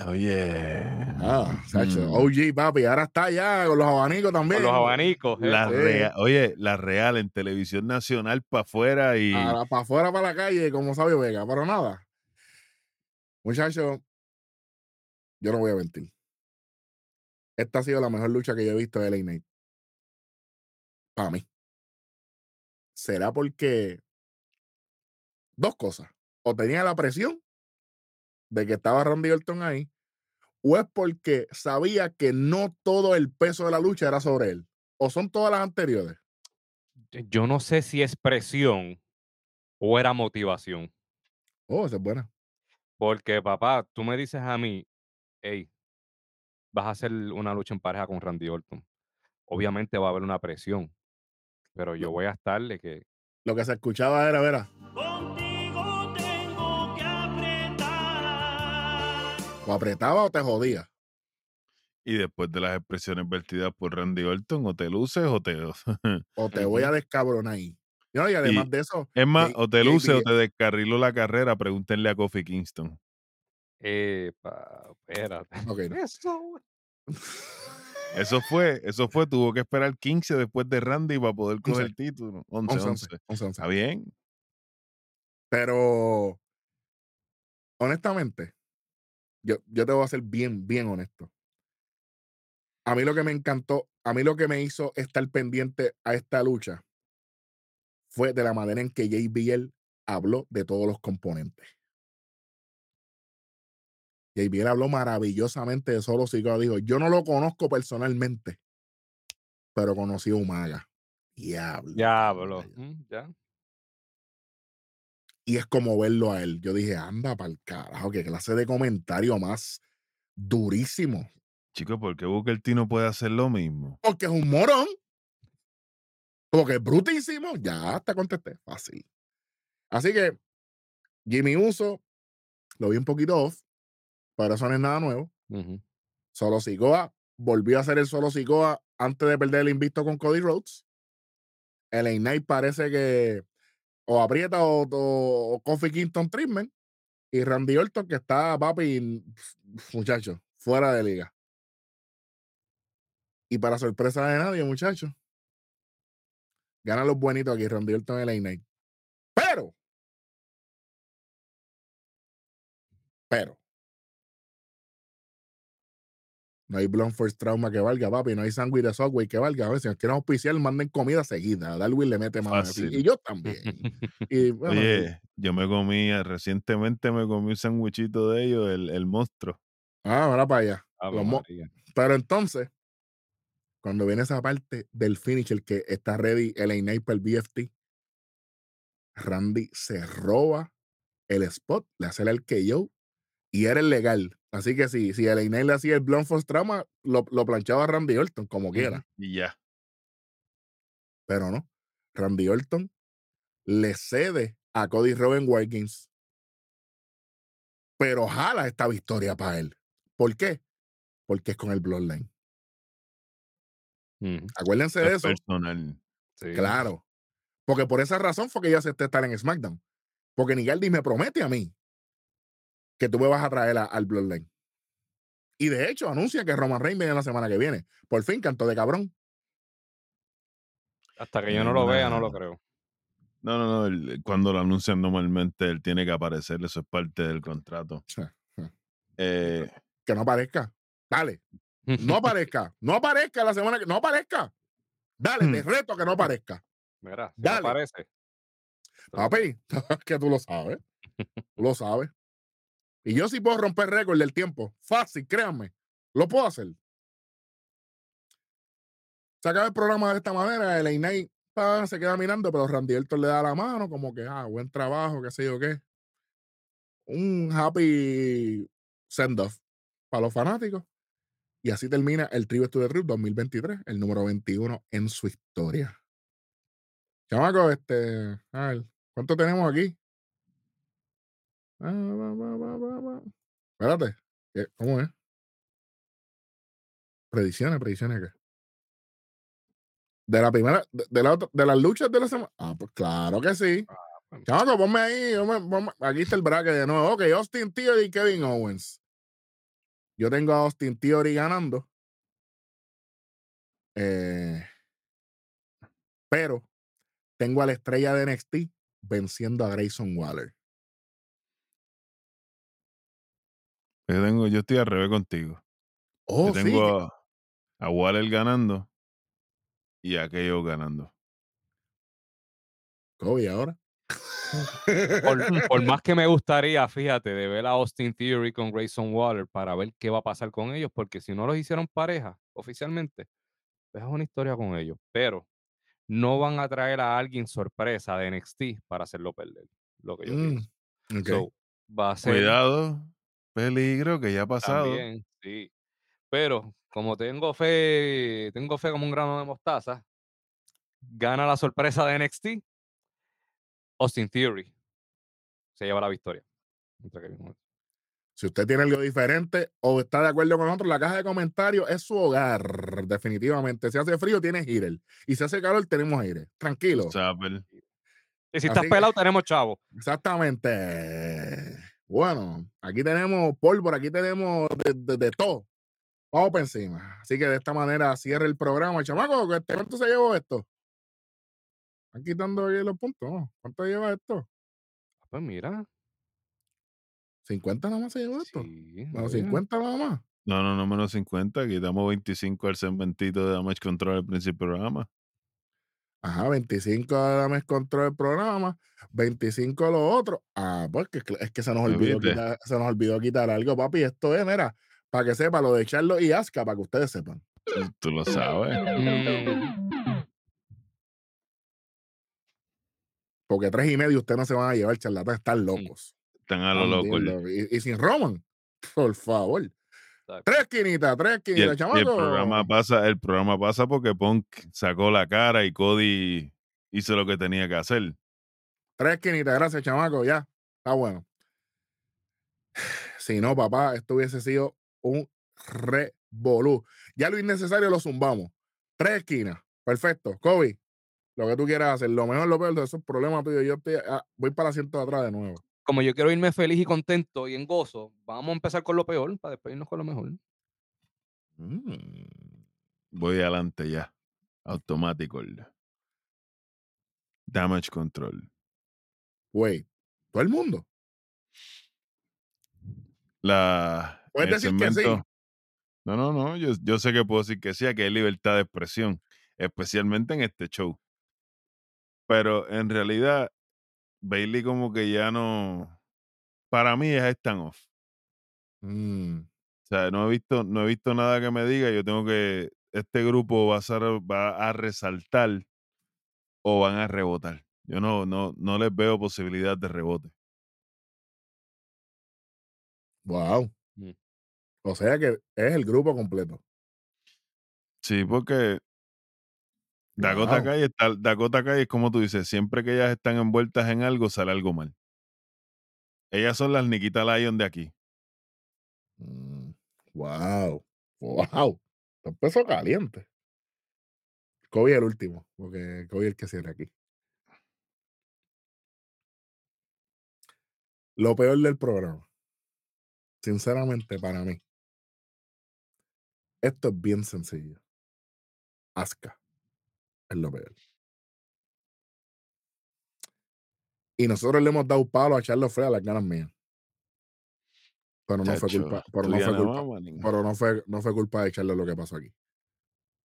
Oye. Ah, Sacho, Mm. OG, papi. Ahora está ya con los abanicos también. Con los abanicos. La epa. Sí. rea- oye, la real en televisión nacional para afuera y para afuera, para la calle, como Sabio Vega, pero nada. Muchachos, yo no voy a mentir. Esta ha sido la mejor lucha que yo he visto de LA Knight. Para mí. ¿Será porque dos cosas? O tenía la presión de que estaba Randy Orton ahí, o es porque sabía que no todo el peso de la lucha era sobre él. O son todas las anteriores. Yo no sé si es presión o era motivación. Oh, esa es buena. Porque, papá, tú me dices a mí, hey, vas a hacer una lucha en pareja con Randy Orton. Obviamente va a haber una presión, pero yo voy a estarle que Lo que se escuchaba era, verá, Contigo tengo que apretar. o apretaba o te jodía. y después de las expresiones vertidas por Randy Orton, o te luces o te. (laughs) o te voy a descabronar ahí. No, y además Y- de eso, es más, o te luces o te descarriló la carrera, pregúntenle a Kofi Kingston. Epa, espérate. ok, no. Eso. Eso fue, eso fue, tuvo que esperar 15 después de Randy para poder coger el título. 11, 11, 11. 11, 11, 11. Está bien. Pero, honestamente, yo, yo te voy a ser bien, bien honesto. A mí lo que me encantó, a mí lo que me hizo estar pendiente a esta lucha fue de la manera en que JBL habló de todos los componentes. JBL habló maravillosamente de Solo Sikoa. Dijo, yo no lo conozco personalmente, pero conocí a Umaga. Diablo. Diablo. Mm, Ya. y es como verlo a él. Yo dije, anda para el carajo, qué clase de comentario más durísimo. Chicos, ¿por qué Booker T no puede hacer lo mismo? Porque es un morón. Porque es brutísimo. Ya te contesté. Fácil. Así que Jimmy Uso lo vi un poquito off, pero eso no es nada nuevo. Solo Sikoa volvió a ser el solo Sikoa antes de perder el invicto con Cody Rhodes. El Knight parece que o aprieta o, o, o Kofi Kingston treatment. Y Randy Orton que está, papi, muchacho, fuera de liga. Y para sorpresa de nadie, muchachos, ganan los buenitos aquí, Randy Orton y LA Knight. Pero, pero, no hay Blunt Force Trauma que valga, papi, no hay sándwich de Subway que valga. A ver, si nos quieren auspiciar, manden comida seguida. Darwin le mete mano así. Y yo también. Y, bueno, y- Oye, yo me comí, eh, recientemente me comí un sandwichito de ellos, el, el monstruo. ah, ahora para allá. María. Pero entonces, cuando viene esa parte del finish, el que está ready, el el BFT, Randy se roba el spot, le hace el KO y era el legal. Así que si, si el le hacía el Blunt Force Trauma, lo, lo planchaba Randy Orton como quiera. Y ya. Pero no. Randy Orton le cede a Cody War Games. Pero jala esta victoria para él. ¿Por qué? Porque es con el Bloodline. Ujú. Acuérdense de Es eso. personal. Sí. Claro. Porque por esa razón fue que yo acepté estar en SmackDown. Porque Nigaldi me promete a mí que tú me vas a traer a- al Bloodline. Y de hecho anuncia que Roman Reigns viene la semana que viene. Por fin, canto de cabrón. Hasta que yo no lo vea, no lo creo. No, no, no. cuando lo anuncian normalmente él tiene que aparecer. Eso es parte del contrato. Eh, Que no aparezca. Dale. No (laughs) aparezca. No aparezca la semana que. No aparezca. Dale, te reto que no aparezca. Mira, si Dale. no aparece. Papi, (laughs) que tú lo sabes. Tú lo sabes. Y yo sí puedo romper récord del tiempo. Fácil, créanme. Lo puedo hacer. Se el programa de esta manera. El Knight pa, se queda mirando, pero Randy Orton le da la mano, como que, ah, buen trabajo, qué sé yo qué. Un happy send-off para los fanáticos. Y así termina el Tribute to the Truth 2023, el número 21 en su historia. Chamaco, este, a ver, ¿cuánto tenemos aquí? Ah, va, va, va, va, va. Espérate. ¿cómo es? Predicciones, predicciones. De la primera, de, de la otra- de las luchas de la semana. Ah, pues claro que sí. Chamaco, ponme ahí. ponme- ponme- aquí está el bracket de nuevo. Ok, Austin Theory y Kevin Owens. Yo tengo a Austin Theory ganando. Eh, pero tengo a la estrella de NXT venciendo a Grayson Waller. Yo, tengo, yo estoy al revés contigo. Oh, yo sí. tengo a, a Waller ganando y a Keio ganando. Kobe ahora. (laughs) Por, por más que me gustaría, fíjate, de ver a Austin Theory con Grayson Waller para ver qué va a pasar con ellos, porque si no los hicieron pareja oficialmente, pues es una historia con ellos. Pero no van a traer a alguien sorpresa de NXT para hacerlo perder, lo que yo Mm, pienso. So, va a ser Cuidado, peligro que ya ha pasado. también, sí. Pero como tengo fe, tengo fe como un grano de mostaza, gana la sorpresa de NXT, Austin Theory se lleva la victoria. contra Kevin Owens. Si usted tiene algo diferente o está de acuerdo con nosotros, la caja de comentarios es su hogar, definitivamente. Si hace frío, tienes aire. Y si hace calor, tenemos aire. Tranquilo. Zapper. Y si Así estás que- pelado, tenemos chavo. Exactamente. Bueno, aquí tenemos pólvora, aquí tenemos de, de- de todo. Vamos para encima. Así que de esta manera cierra el programa. Chamaco, ¿cu- ¿cuánto se llevó esto? Están quitando ahí los puntos. ¿no? ¿Cuánto lleva esto? Pues mira. ¿50 nada más se llevó esto? Sí, oye, 50 nada más. No, no, no menos 50. Quitamos 25 al segmentito de Damage Control al principio del programa. Ajá, 25 de Dames control el programa, 25 lo otro. Ah, pues que, es que se nos ¿Me olvidó quitar, se nos olvidó quitar algo, papi. Esto es, mira, para que sepa lo de Charlo y Aska, para que ustedes sepan. Tú lo sabes. mm, Porque tres y medio ustedes no se van a llevar, charlatán, están locos. Están a lo locos. Y, y sin Roman, (laughs) por favor. Tres quinitas, tres Y el, quinitas, y el chamaco. programa pasa, el programa pasa porque Punk sacó la cara y Cody hizo lo que tenía que hacer. Tres quinitas, gracias, chamaco, ya. Está bueno. Si no, papá, esto hubiese sido un revolú. Ya lo innecesario lo zumbamos. Tres esquinas. Perfecto. Kobe, lo que tú quieras hacer. Lo mejor, lo peor de esos problemas tuyos. Yo estoy, ah, voy para el asiento de atrás de nuevo. Como yo quiero irme feliz y contento y en gozo, vamos a empezar con lo peor para después irnos con lo mejor. Mm. Voy adelante ya. Automático. Damage Control. Wait, todo el mundo. La, Puedes el decir que sí. segmento- No, no, no. Yo, yo sé que puedo decir que sí, que hay libertad de expresión, especialmente en este show. Pero en realidad, Bailey como que ya no. Para mí es stand off. Mm. O sea, no he visto, no he visto nada que me diga. Yo tengo que. Este grupo va a, ser- va a resaltar o van a rebotar. Yo no, no, no les veo posibilidad de rebote. Wow. Mm. O sea que es el grupo completo. Sí, porque Dakota Wow. Kai está, Dakota Kai es como tú dices, siempre que ellas están envueltas en algo, sale algo mal. Ellas son las Nikita Lion de aquí. Mm, Wow. Wow. Empezó caliente. Kobe el último, porque Kobe el que cierra aquí. Lo peor del programa, sinceramente para mí, esto es bien sencillo. Aska es lo peor. Y nosotros le hemos dado palo a Charlo Fred a las ganas mías. Pero no fue culpa, pero no fue culpa, pero no fue, no fue culpa de echarle lo que pasó aquí.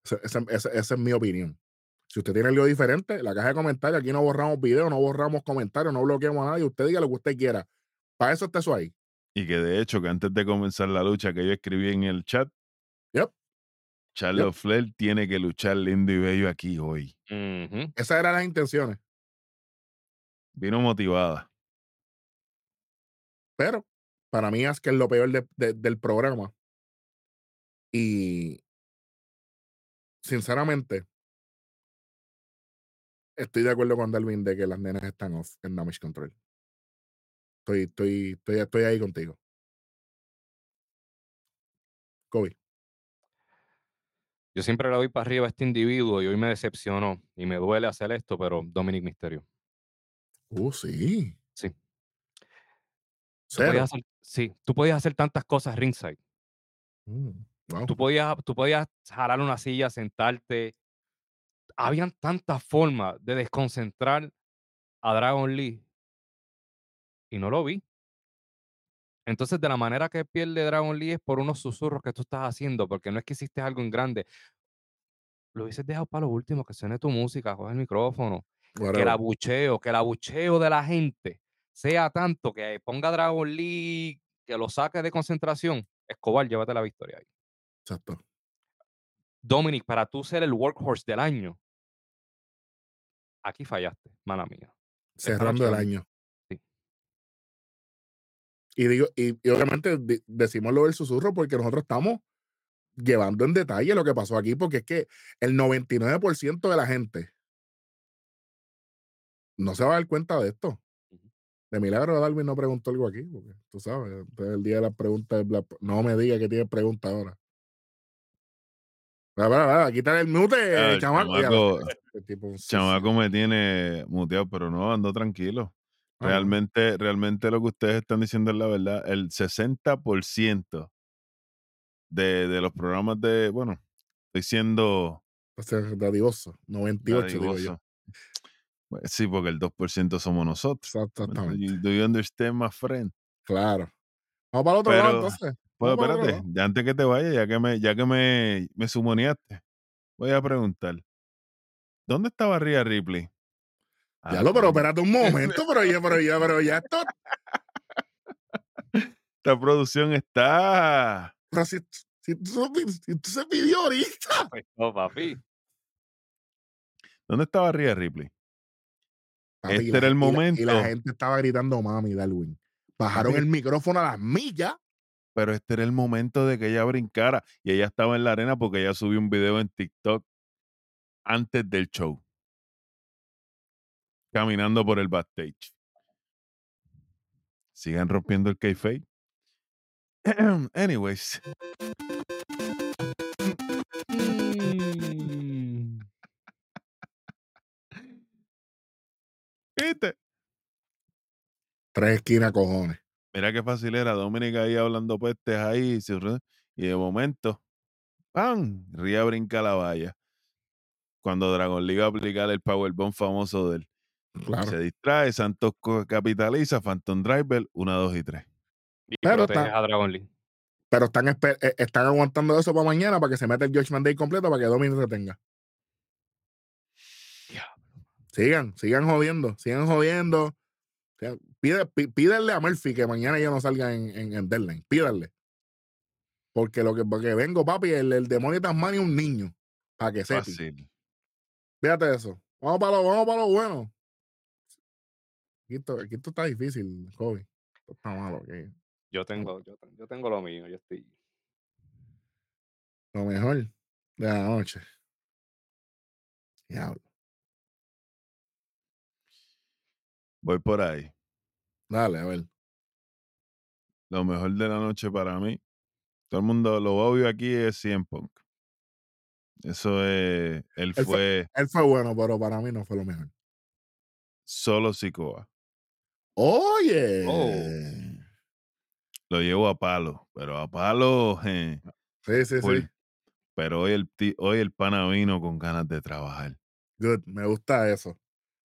Ese- ese- esa es mi opinión. Si usted tiene algo diferente, la caja de comentarios, aquí no borramos videos, no borramos comentarios, no bloqueamos a nadie. Usted diga lo que usted quiera. Para eso está eso ahí. Y que de hecho, que antes de comenzar la lucha que yo escribí en el chat. Charlotte Flair tiene que luchar lindo y bello aquí hoy. Ujú. Esas eran las intenciones. Vino motivada. Pero para mí es que es lo peor de- de- del programa. Y sinceramente, estoy de acuerdo con Darwin de que las nenas están off en Damage Control. Estoy, estoy, estoy, estoy ahí contigo. Kobe. Yo siempre le doy para arriba a este individuo y hoy me decepcionó y me duele hacer esto, pero Dominic Misterio. Uh, sí. Sí. Tú Cero. podías hacer, sí, tú podías hacer tantas cosas ringside. Mm, wow. Tú podías, tú podías jalar una silla, sentarte. Habían tantas formas de desconcentrar a Dragon Lee y no lo vi. Entonces, de la manera que pierde Dragon Lee es por unos susurros que tú estás haciendo, porque no es que hiciste algo en grande. Lo hubieses dejado para lo último, que suene tu música, coge el micrófono, que el abucheo, que el abucheo de la gente sea tanto que ponga Dragon Lee, que lo saque de concentración. Escobar, llévate la victoria ahí. Exacto. Dominic, para tú ser el workhorse del año, aquí fallaste, mala mía. Cerrando el año. Y digo, y, y obviamente di- decimos lo del susurro porque nosotros estamos llevando en detalle lo que pasó aquí, porque es que el 99% de la gente no se va a dar cuenta de esto. De milagro Darwin no preguntó algo aquí, porque tú sabes, entonces el día de las preguntas, la- no me diga que tiene pregunta ahora. Va, va, va, quítale el mute, Ah, el chamaco. Este tipo Chamaco me tiene muteado, pero no, ando tranquilo. Realmente, realmente lo que ustedes están diciendo es la verdad. El 60% de, de los programas de, bueno, estoy siendo O sea, dadivoso. 98, digo yo. dadivoso. Pues sí, porque el 2% somos nosotros. Exactamente. Do you understand, my friend? Claro. Vamos para el otro lado Pero, entonces. Bueno, Vamos para el otro espérate, ya antes que te vayas, ya que me, ya que me, me sumoneaste, voy a preguntar. ¿Dónde estaba Rhea Ripley? Ah, Ya lo, pero espérate un momento, pero ya, pero ya, pero ya esto. Esta producción está. Pero si, si, tú- si tú se pidió ahorita. Pues, no, papi. ¿Dónde estaba Rhea Ripley? Papi, Este la era el gen- y la- momento. Y la, gente estaba gritando mami, Darwin. Bajaron Papi. el micrófono a las millas. Pero este era el momento de que ella brincara y ella estaba en la arena porque ella subió un video en TikTok antes del show. Caminando por el backstage. Sigan rompiendo el kayfabe. (clears throat) Anyways, Mm. ¿viste? Tres esquinas, cojones. Mira qué fácil era. Dominica ahí hablando pestes ahí. Y de momento, ¡pam! Ría brinca la valla. Cuando Dragon League va a aplicar el Powerbomb famoso de él. Claro. Se distrae, Santos capitaliza, Phantom Driver, 1, 2 y 3. Y Pero está- a Dragon Lee. Pero están, espe- eh, están aguantando eso para mañana para que se meta el Judgment Day completo para que Dominic se tenga. Sigan, sigan jodiendo, sigan jodiendo. Pide, pi- pídanle a Murphy que mañana ya no salga en, en, en Deadline. Pídanle. Porque lo que porque vengo, papi, el, el demonio Tasmania es un niño. Para que sepa. Fíjate eso. Vamos para lo, vamos para lo bueno. Aquí esto, aquí esto está difícil, Kobe. Esto está malo. aquí. Yo tengo, yo, ten- yo tengo lo mío. Yo estoy. Lo mejor de la noche. Diablo. Voy por ahí. Dale, a ver. Lo mejor de la noche para mí. Todo el mundo, lo obvio aquí es 100 Punk. Eso es, él fue- fue Él fue bueno, pero para mí no fue lo mejor. solo Sikoa. Oye. Oh. Lo llevo a palo, pero a palo, je, Sí, sí, sí. Pero hoy el, hoy el pana vino con ganas de trabajar. Good. Me gusta eso.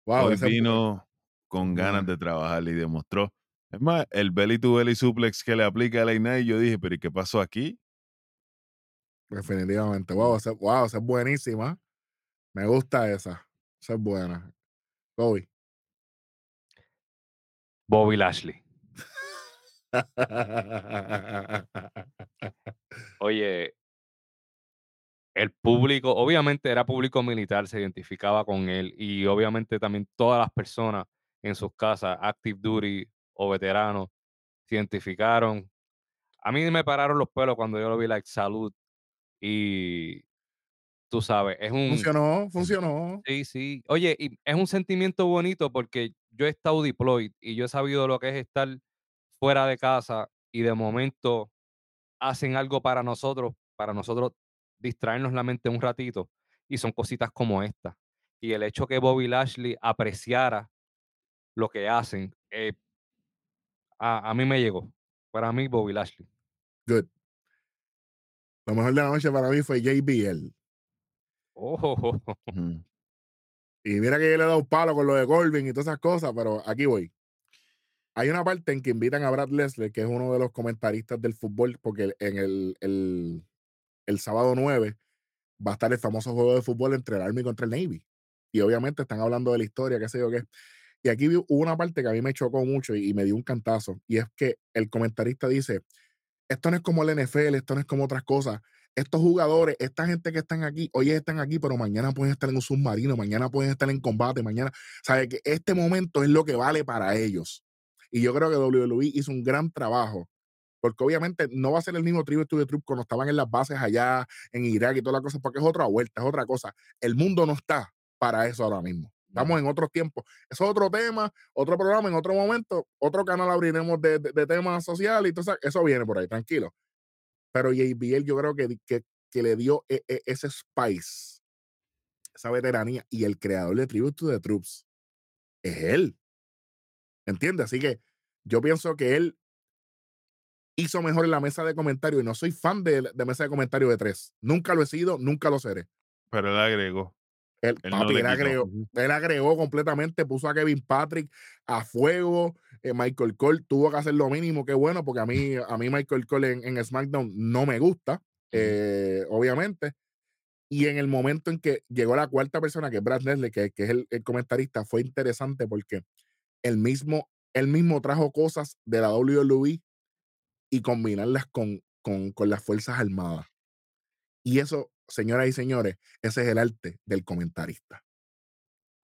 Wow, hoy vino con ganas de trabajar y demostró. Es más, el belly to belly suplex que le aplica a la Inai, yo dije, pero ¿y qué pasó aquí? Definitivamente. Wow, esa, wow, esa es buenísima. Me gusta esa. Esa es buena. Kobe. Bobby Lashley. (laughs) Oye, el público, obviamente era público militar, se identificaba con él y obviamente también todas las personas en sus casas, active duty o veteranos, se identificaron. A mí me pararon los pelos cuando yo lo vi, like, salud. Y tú sabes, es un... funcionó, funcionó. Sí, sí. Oye, y es un sentimiento bonito porque yo he estado deployed y yo he sabido lo que es estar fuera de casa y de momento hacen algo para nosotros, para nosotros distraernos la mente un ratito y son cositas como esta. Y el hecho que Bobby Lashley apreciara lo que hacen. eh, a, a mí me llegó. Para mí, Bobby Lashley. Good. Lo mejor de la noche para mí fue JBL. Oh. Y mira que yo le he dado palo con lo de Corbin y todas esas cosas, pero aquí voy. Hay una parte en que invitan a Brad Leslie, que es uno de los comentaristas del fútbol, porque en el, el, el sábado 9 va a estar el famoso juego de fútbol entre el Army contra el Navy. Y obviamente están hablando de la historia, qué sé yo qué. Y aquí hubo una parte que a mí me chocó mucho y, y me dio un cantazo. Y es que el comentarista dice, esto no es como el NFL, esto no es como otras cosas. Estos jugadores, esta gente que están aquí, hoy están aquí, pero mañana pueden estar en un submarino, mañana pueden estar en combate, mañana, sabe que este momento es lo que vale para ellos. Y yo creo que WWE hizo un gran trabajo, porque obviamente no va a ser el mismo Tribute to the Troop cuando estaban en las bases allá en Irak y todas las cosas, porque es otra vuelta, es otra cosa. El mundo no está para eso ahora mismo. Estamos en otros tiempos. Eso es otro tema, otro programa, en otro momento, otro canal abriremos de, de- de temas sociales y todo eso, eso viene por ahí, tranquilo. Pero JBL yo creo que, que, que le dio e- e- ese spice, esa veteranía, y el creador de Tribute to the Troops es él. ¿Entiendes? Así que yo pienso que él hizo mejor en la mesa de comentarios y no soy fan de, de mesa de comentarios de tres. Nunca lo he sido, nunca lo seré. Pero él agregó. Él, papi, agregó, él agregó completamente, puso a Kevin Patrick a fuego. Eh, Michael Cole tuvo que hacer lo mínimo, qué bueno, porque a mí, a mí Michael Cole en, en SmackDown no me gusta, eh, obviamente. Y en el momento en que llegó la cuarta persona, que es Brad Leslie, que, que es el, el comentarista, fue interesante porque él mismo, él mismo trajo cosas de la WWE y combinarlas con, con, con las Fuerzas Armadas. Y eso, señoras y señores, ese es el arte del comentarista.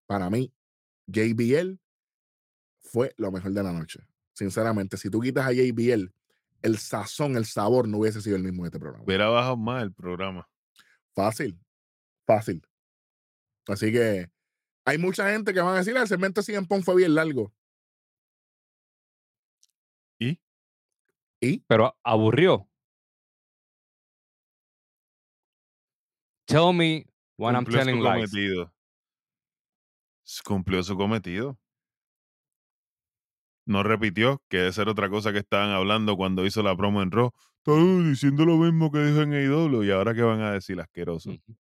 Para mí, JBL fue lo mejor de la noche. Sinceramente, si tú quitas a JBL, el sazón, el sabor no hubiese sido el mismo de este programa. Hubiera bajado más el programa. Fácil, fácil. Así que hay mucha gente que van a decir, "Ah, el segmento de Pong fue bien largo. ¿Y? ¿Y? pero aburrió. Tell me when I'm Cumplió su telling lies. Cumplió su cometido. No repitió, que debe ser otra cosa que estaban hablando cuando hizo la promo en Raw. Están diciendo lo mismo que dijo en AEW y ahora qué van a decir asqueroso. Ujú.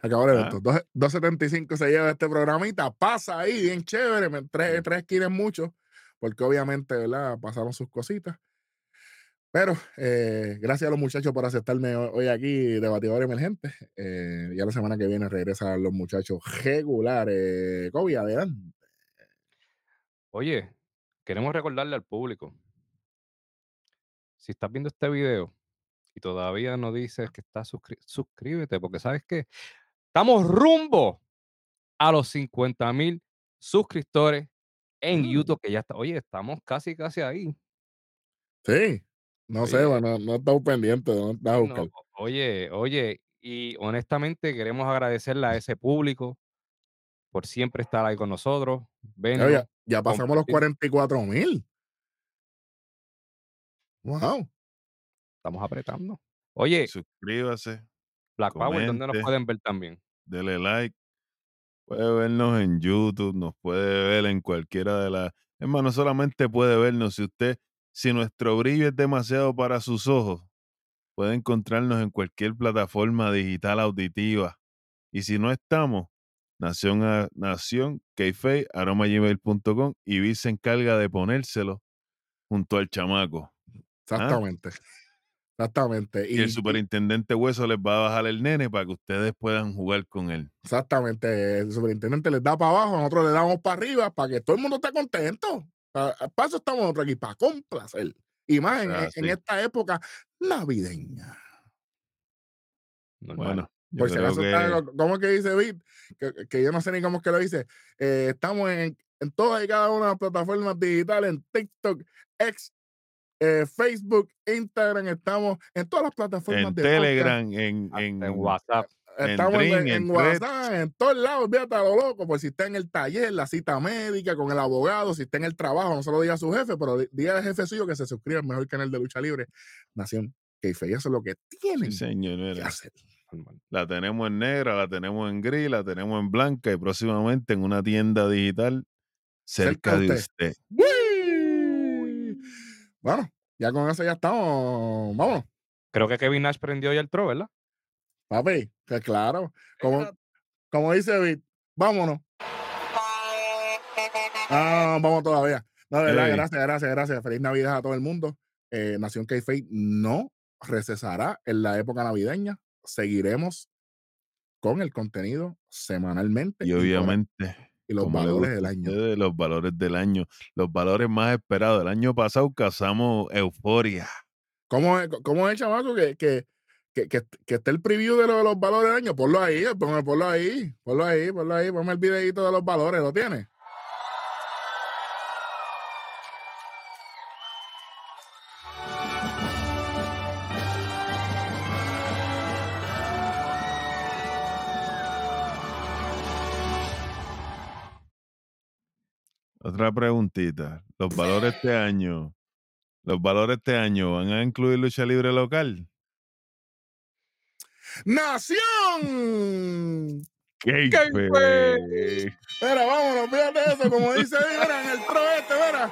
Se acabó el Ah. evento. Dos- 2.75 se lleva este programita. Pasa ahí, bien chévere. Tres, tres esquinas mucho, porque obviamente, ¿verdad? Pasaron sus cositas. Pero eh, gracias a los muchachos por aceptarme ho- hoy aquí, debatidor emergente. Eh, ya la semana que viene regresan los muchachos regulares. Kobe, adelante. Oye, queremos recordarle al público. Si estás viendo este video y todavía no dices que estás suscri- suscríbete, porque sabes que estamos rumbo a los 50 mil suscriptores en Mm. YouTube, que ya está. Oye, estamos casi, casi ahí. Sí. No sé, Oye. bueno, no estamos pendientes. No estás a No, oye, oye, y honestamente queremos agradecerle a ese público por siempre estar ahí con nosotros, Ya, vernos, ya- ya pasamos los compartir. 44 mil. Wow. estamos apretando. Oye, Suscríbase, Black Power, ¿dónde nos comente. pueden ver también? dele like. Puede vernos en YouTube, nos puede ver en cualquiera de las... Es más, no solamente puede vernos, si usted, si nuestro brillo es demasiado para sus ojos, puede encontrarnos en cualquier plataforma digital auditiva. Y si no estamos, nación a nación, kayfabe, arroba gmail.com y Vi se encarga de ponérselo junto al chamaco. Exactamente. Exactamente. ¿Ah? Y, el superintendente Hueso les va a bajar el nene para que ustedes puedan jugar con él. Exactamente. El superintendente les da para abajo, nosotros le damos para arriba para que todo el mundo esté contento. Pa- Para eso estamos nosotros aquí, para complacer. Y más en, Ah, en sí. esta época navideña. Normal. Bueno, yo Por si creo acaso, que está- ¿cómo es que dice Bit? Que, que yo no sé ni cómo es que lo dice. Eh, estamos en, en todas y cada una de las plataformas digitales, en TikTok, X, eh, Facebook, Instagram, estamos en todas las plataformas en de podcast. Telegram, en, en WhatsApp. Estamos en, en en WhatsApp, en todos lados, olvídate a lo loco, por si está en el taller, la cita médica con el abogado, si está en el trabajo, no se lo diga a su jefe, pero di- diga al jefe suyo que se suscriba al mejor canal de lucha libre, Nación Keife. Y eso es lo que Sí, tienen señor. que mira. hacer. normal. La tenemos en negra, la tenemos en gris, la tenemos en blanca y próximamente en una tienda digital Cerca cerca de usted. usted. Bueno, ya con eso ya estamos. Vámonos, Creo que Kevin Nash prendió ya el tro, ¿verdad? Papi. Que claro. Como, como dice Vic, vámonos. Ah, vamos todavía. No, de verdad, gracias, gracias, gracias. Feliz Navidad a todo el mundo. Eh, Nación k no recesará en la época navideña. Seguiremos con el contenido semanalmente Y obviamente, y los valores del año. los valores del año, los valores más esperados. El año pasado cazamos euforia. ¿Cómo es, cómo es chamaco, que, que, que, que, que esté el preview de, lo- de los valores del año? Ponlo ahí, ponlo, ponlo ahí, ponlo ahí, ponlo ahí, ponme el videito de los valores, ¿lo tienes? Otra preguntita. Los valores este año, los valores este año van a incluir lucha libre local. ¡Nación! ¡Qué. Mira, vámonos, fíjate eso, como dice ahí, mira, en el pro este, mira.